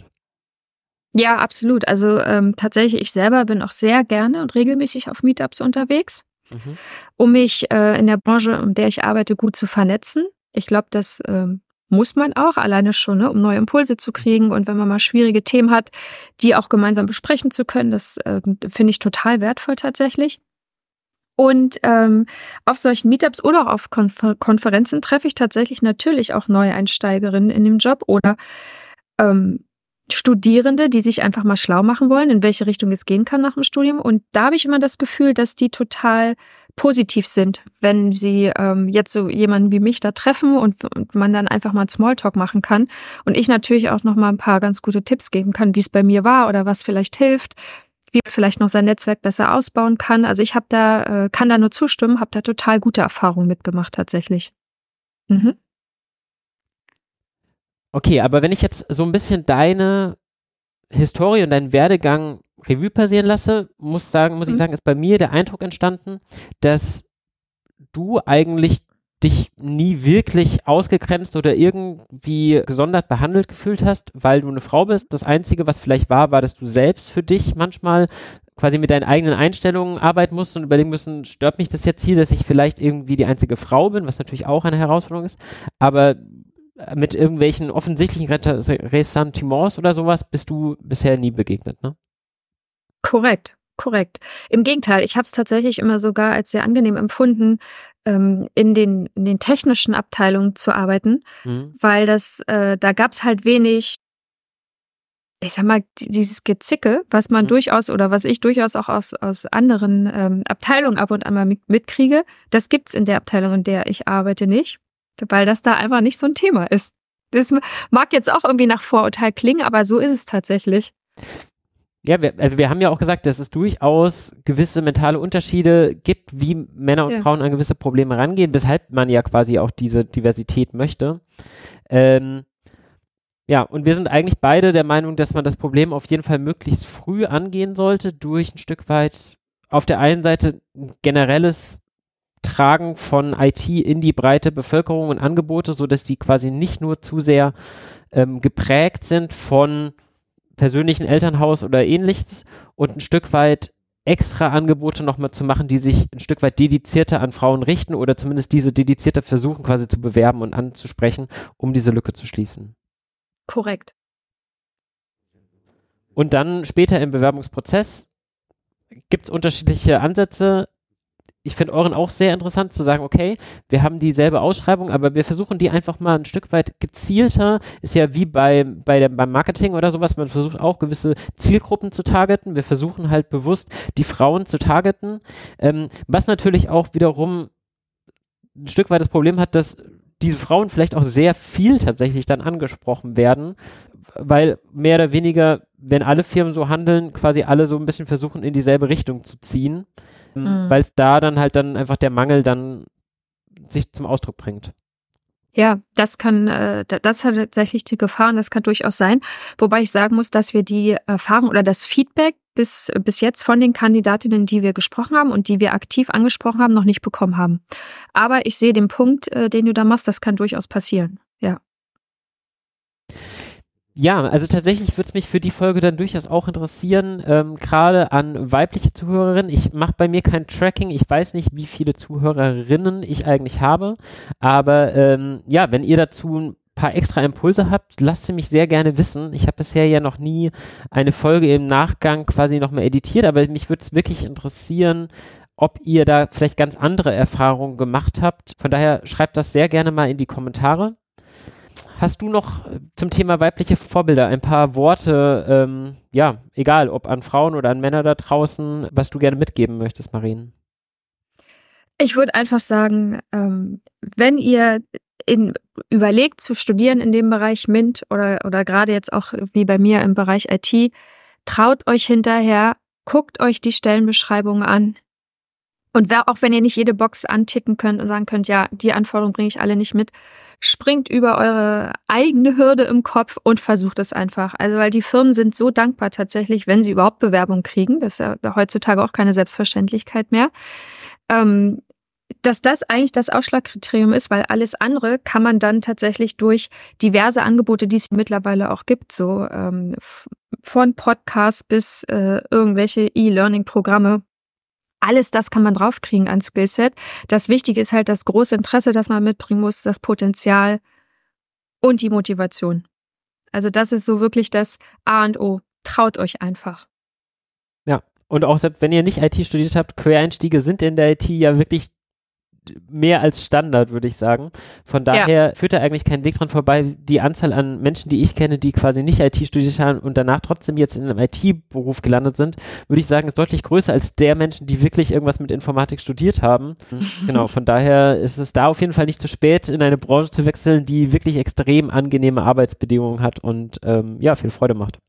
Ja, absolut. Also ähm, tatsächlich, ich selber bin auch sehr gerne und regelmäßig auf Meetups unterwegs, mhm. um mich äh, in der Branche, in der ich arbeite, gut zu vernetzen. Ich glaube, das ähm, muss man auch, alleine schon, ne, um neue Impulse zu kriegen und wenn man mal schwierige Themen hat, die auch gemeinsam besprechen zu können. Das äh, finde ich total wertvoll tatsächlich. Und ähm, auf solchen Meetups oder auch auf Konfer Konferenzen treffe ich tatsächlich natürlich auch Neueinsteigerinnen in dem Job oder ähm, Studierende, die sich einfach mal schlau machen wollen, in welche Richtung es gehen kann nach dem Studium. Und da habe ich immer das Gefühl, dass die total positiv sind, wenn sie ähm, jetzt so jemanden wie mich da treffen und, und man dann einfach mal Smalltalk machen kann. Und ich natürlich auch noch mal ein paar ganz gute Tipps geben kann, wie es bei mir war oder was vielleicht hilft, wie man vielleicht noch sein Netzwerk besser ausbauen kann. Also ich habe da, äh, kann da nur zustimmen, habe da total gute Erfahrungen mitgemacht tatsächlich. Mhm. Okay, aber wenn ich jetzt so ein bisschen deine Historie und deinen Werdegang Revue passieren lasse, muss sagen, muss mhm. ich sagen, ist bei mir der Eindruck entstanden, dass du eigentlich dich nie wirklich ausgegrenzt oder irgendwie gesondert behandelt gefühlt hast, weil du eine Frau bist. Das Einzige, was vielleicht war, war, dass du selbst für dich manchmal quasi mit deinen eigenen Einstellungen arbeiten musst und überlegen müssen, stört mich das jetzt hier, dass ich vielleicht irgendwie die einzige Frau bin, was natürlich auch eine Herausforderung ist, aber mit irgendwelchen offensichtlichen Ressentiments oder sowas bist du bisher nie begegnet, ne? Korrekt, korrekt. Im Gegenteil, ich habe es tatsächlich immer sogar als sehr angenehm empfunden, ähm, in, den, in den technischen Abteilungen zu arbeiten, mhm. weil das, äh, da gab es halt wenig, ich sag mal, dieses Gezicke, was man mhm. durchaus oder was ich durchaus auch aus, aus anderen ähm, Abteilungen ab und an mal mit, mitkriege, das gibt's in der Abteilung, in der ich arbeite, nicht, weil das da einfach nicht so ein Thema ist. Das mag jetzt auch irgendwie nach Vorurteil klingen, aber so ist es tatsächlich. Ja, wir, also wir haben ja auch gesagt, dass es durchaus gewisse mentale Unterschiede gibt, wie Männer und ja. Frauen an gewisse Probleme rangehen, weshalb man ja quasi auch diese Diversität möchte. Ähm, ja, und wir sind eigentlich beide der Meinung, dass man das Problem auf jeden Fall möglichst früh angehen sollte, durch ein Stück weit auf der einen Seite ein generelles Tragen von IT in die breite Bevölkerung und Angebote, sodass die quasi nicht nur zu sehr ähm, geprägt sind von persönlichen Elternhaus oder ähnliches und ein Stück weit extra Angebote nochmal zu machen, die sich ein Stück weit dedizierter an Frauen richten oder zumindest diese dedizierter versuchen quasi zu bewerben und anzusprechen, um diese Lücke zu schließen. Korrekt. Und dann später im Bewerbungsprozess gibt es unterschiedliche Ansätze ich finde euren auch sehr interessant zu sagen, okay, wir haben dieselbe Ausschreibung, aber wir versuchen die einfach mal ein Stück weit gezielter. Ist ja wie bei, bei der, beim Marketing oder sowas, man versucht auch gewisse Zielgruppen zu targeten. Wir versuchen halt bewusst die Frauen zu targeten, ähm, was natürlich auch wiederum ein Stück weit das Problem hat, dass diese Frauen vielleicht auch sehr viel tatsächlich dann angesprochen werden, weil mehr oder weniger, wenn alle Firmen so handeln, quasi alle so ein bisschen versuchen, in dieselbe Richtung zu ziehen mhm. weil da dann halt dann einfach der Mangel dann sich zum Ausdruck bringt. Ja, das kann, äh, das hat tatsächlich die Gefahr und das kann durchaus sein. Wobei ich sagen muss, dass wir die Erfahrung oder das Feedback bis, bis jetzt von den Kandidatinnen, die wir gesprochen haben und die wir aktiv angesprochen haben, noch nicht bekommen haben. Aber ich sehe den Punkt, äh, den du da machst, das kann durchaus passieren. Ja. Ja, also tatsächlich würde es mich für die Folge dann durchaus auch interessieren, ähm, gerade an weibliche Zuhörerinnen. Ich mache bei mir kein Tracking, ich weiß nicht, wie viele Zuhörerinnen ich eigentlich habe, aber ähm, ja, wenn ihr dazu ein paar extra Impulse habt, lasst sie mich sehr gerne wissen. Ich habe bisher ja noch nie eine Folge im Nachgang quasi nochmal editiert, aber mich würde es wirklich interessieren, ob ihr da vielleicht ganz andere Erfahrungen gemacht habt. Von daher schreibt das sehr gerne mal in die Kommentare. Hast du noch äh, zum Thema weibliche Vorbilder ein paar Worte, ähm, ja, egal ob an Frauen oder an Männer da draußen, was du gerne mitgeben möchtest, Marien? Ich würde einfach sagen, ähm, wenn ihr in, überlegt zu studieren in dem Bereich MINT oder, oder gerade jetzt auch wie bei mir im Bereich IT, traut euch hinterher, guckt euch die Stellenbeschreibungen an. Und wer, auch wenn ihr nicht jede Box anticken könnt und sagen könnt, ja, die Anforderungen bringe ich alle nicht mit, springt über eure eigene Hürde im Kopf und versucht es einfach. Also, weil die Firmen sind so dankbar tatsächlich, wenn sie überhaupt Bewerbung kriegen. Das ist ja heutzutage auch keine Selbstverständlichkeit mehr. Ähm, dass das eigentlich das Ausschlagkriterium ist, weil alles andere kann man dann tatsächlich durch diverse Angebote, die es mittlerweile auch gibt, so ähm, von Podcasts bis äh, irgendwelche E-Learning-Programme, alles das kann man draufkriegen an Skillset. Das Wichtige ist halt das große Interesse, das man mitbringen muss, das Potenzial und die Motivation. Also das ist so wirklich das A und O. Traut euch einfach. Ja, und auch selbst wenn ihr nicht IT studiert habt, Quereinstiege sind in der IT ja wirklich mehr als Standard, würde ich sagen. Von daher ja. führt da eigentlich kein Weg dran vorbei. Die Anzahl an Menschen, die ich kenne, die quasi nicht IT studiert haben und danach trotzdem jetzt in einem IT-Beruf gelandet sind, würde ich sagen, ist deutlich größer als der Menschen, die wirklich irgendwas mit Informatik studiert haben. genau, von daher ist es da auf jeden Fall nicht zu spät, in eine Branche zu wechseln, die wirklich extrem angenehme Arbeitsbedingungen hat und ähm, ja, viel Freude macht.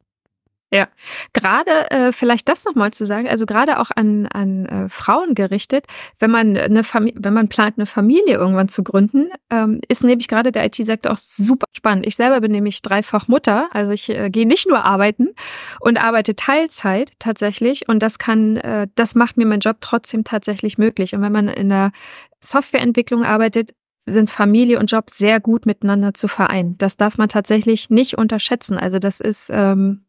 Ja, gerade äh, vielleicht das nochmal zu sagen, also gerade auch an, an äh, Frauen gerichtet, wenn man eine Familie, wenn man plant, eine Familie irgendwann zu gründen, ähm, ist nämlich gerade der IT-Sektor auch super spannend. Ich selber bin nämlich dreifach Mutter, also ich äh, gehe nicht nur arbeiten und arbeite Teilzeit tatsächlich und das kann, äh, das macht mir mein Job trotzdem tatsächlich möglich. Und wenn man in der Softwareentwicklung arbeitet, sind Familie und Job sehr gut miteinander zu vereinen. Das darf man tatsächlich nicht unterschätzen. Also das ist ähm,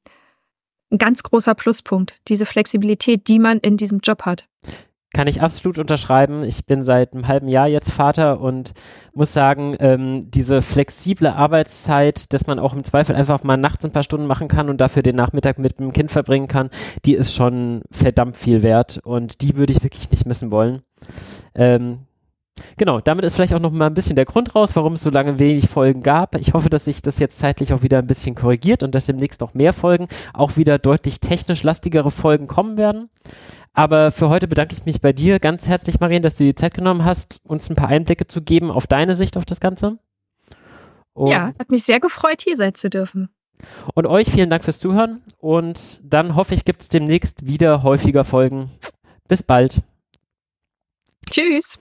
ein ganz großer Pluspunkt, diese Flexibilität, die man in diesem Job hat. Kann ich absolut unterschreiben. Ich bin seit einem halben Jahr jetzt Vater und muss sagen, ähm, diese flexible Arbeitszeit, dass man auch im Zweifel einfach mal nachts ein paar Stunden machen kann und dafür den Nachmittag mit dem Kind verbringen kann, die ist schon verdammt viel wert und die würde ich wirklich nicht missen wollen. Ähm, Genau, damit ist vielleicht auch noch mal ein bisschen der Grund raus, warum es so lange wenig Folgen gab. Ich hoffe, dass sich das jetzt zeitlich auch wieder ein bisschen korrigiert und dass demnächst noch mehr Folgen, auch wieder deutlich technisch lastigere Folgen kommen werden. Aber für heute bedanke ich mich bei dir ganz herzlich, Marien, dass du die Zeit genommen hast, uns ein paar Einblicke zu geben auf deine Sicht auf das Ganze. Und ja, hat mich sehr gefreut, hier sein zu dürfen. Und euch vielen Dank fürs Zuhören und dann hoffe ich, gibt es demnächst wieder häufiger Folgen. Bis bald. Tschüss.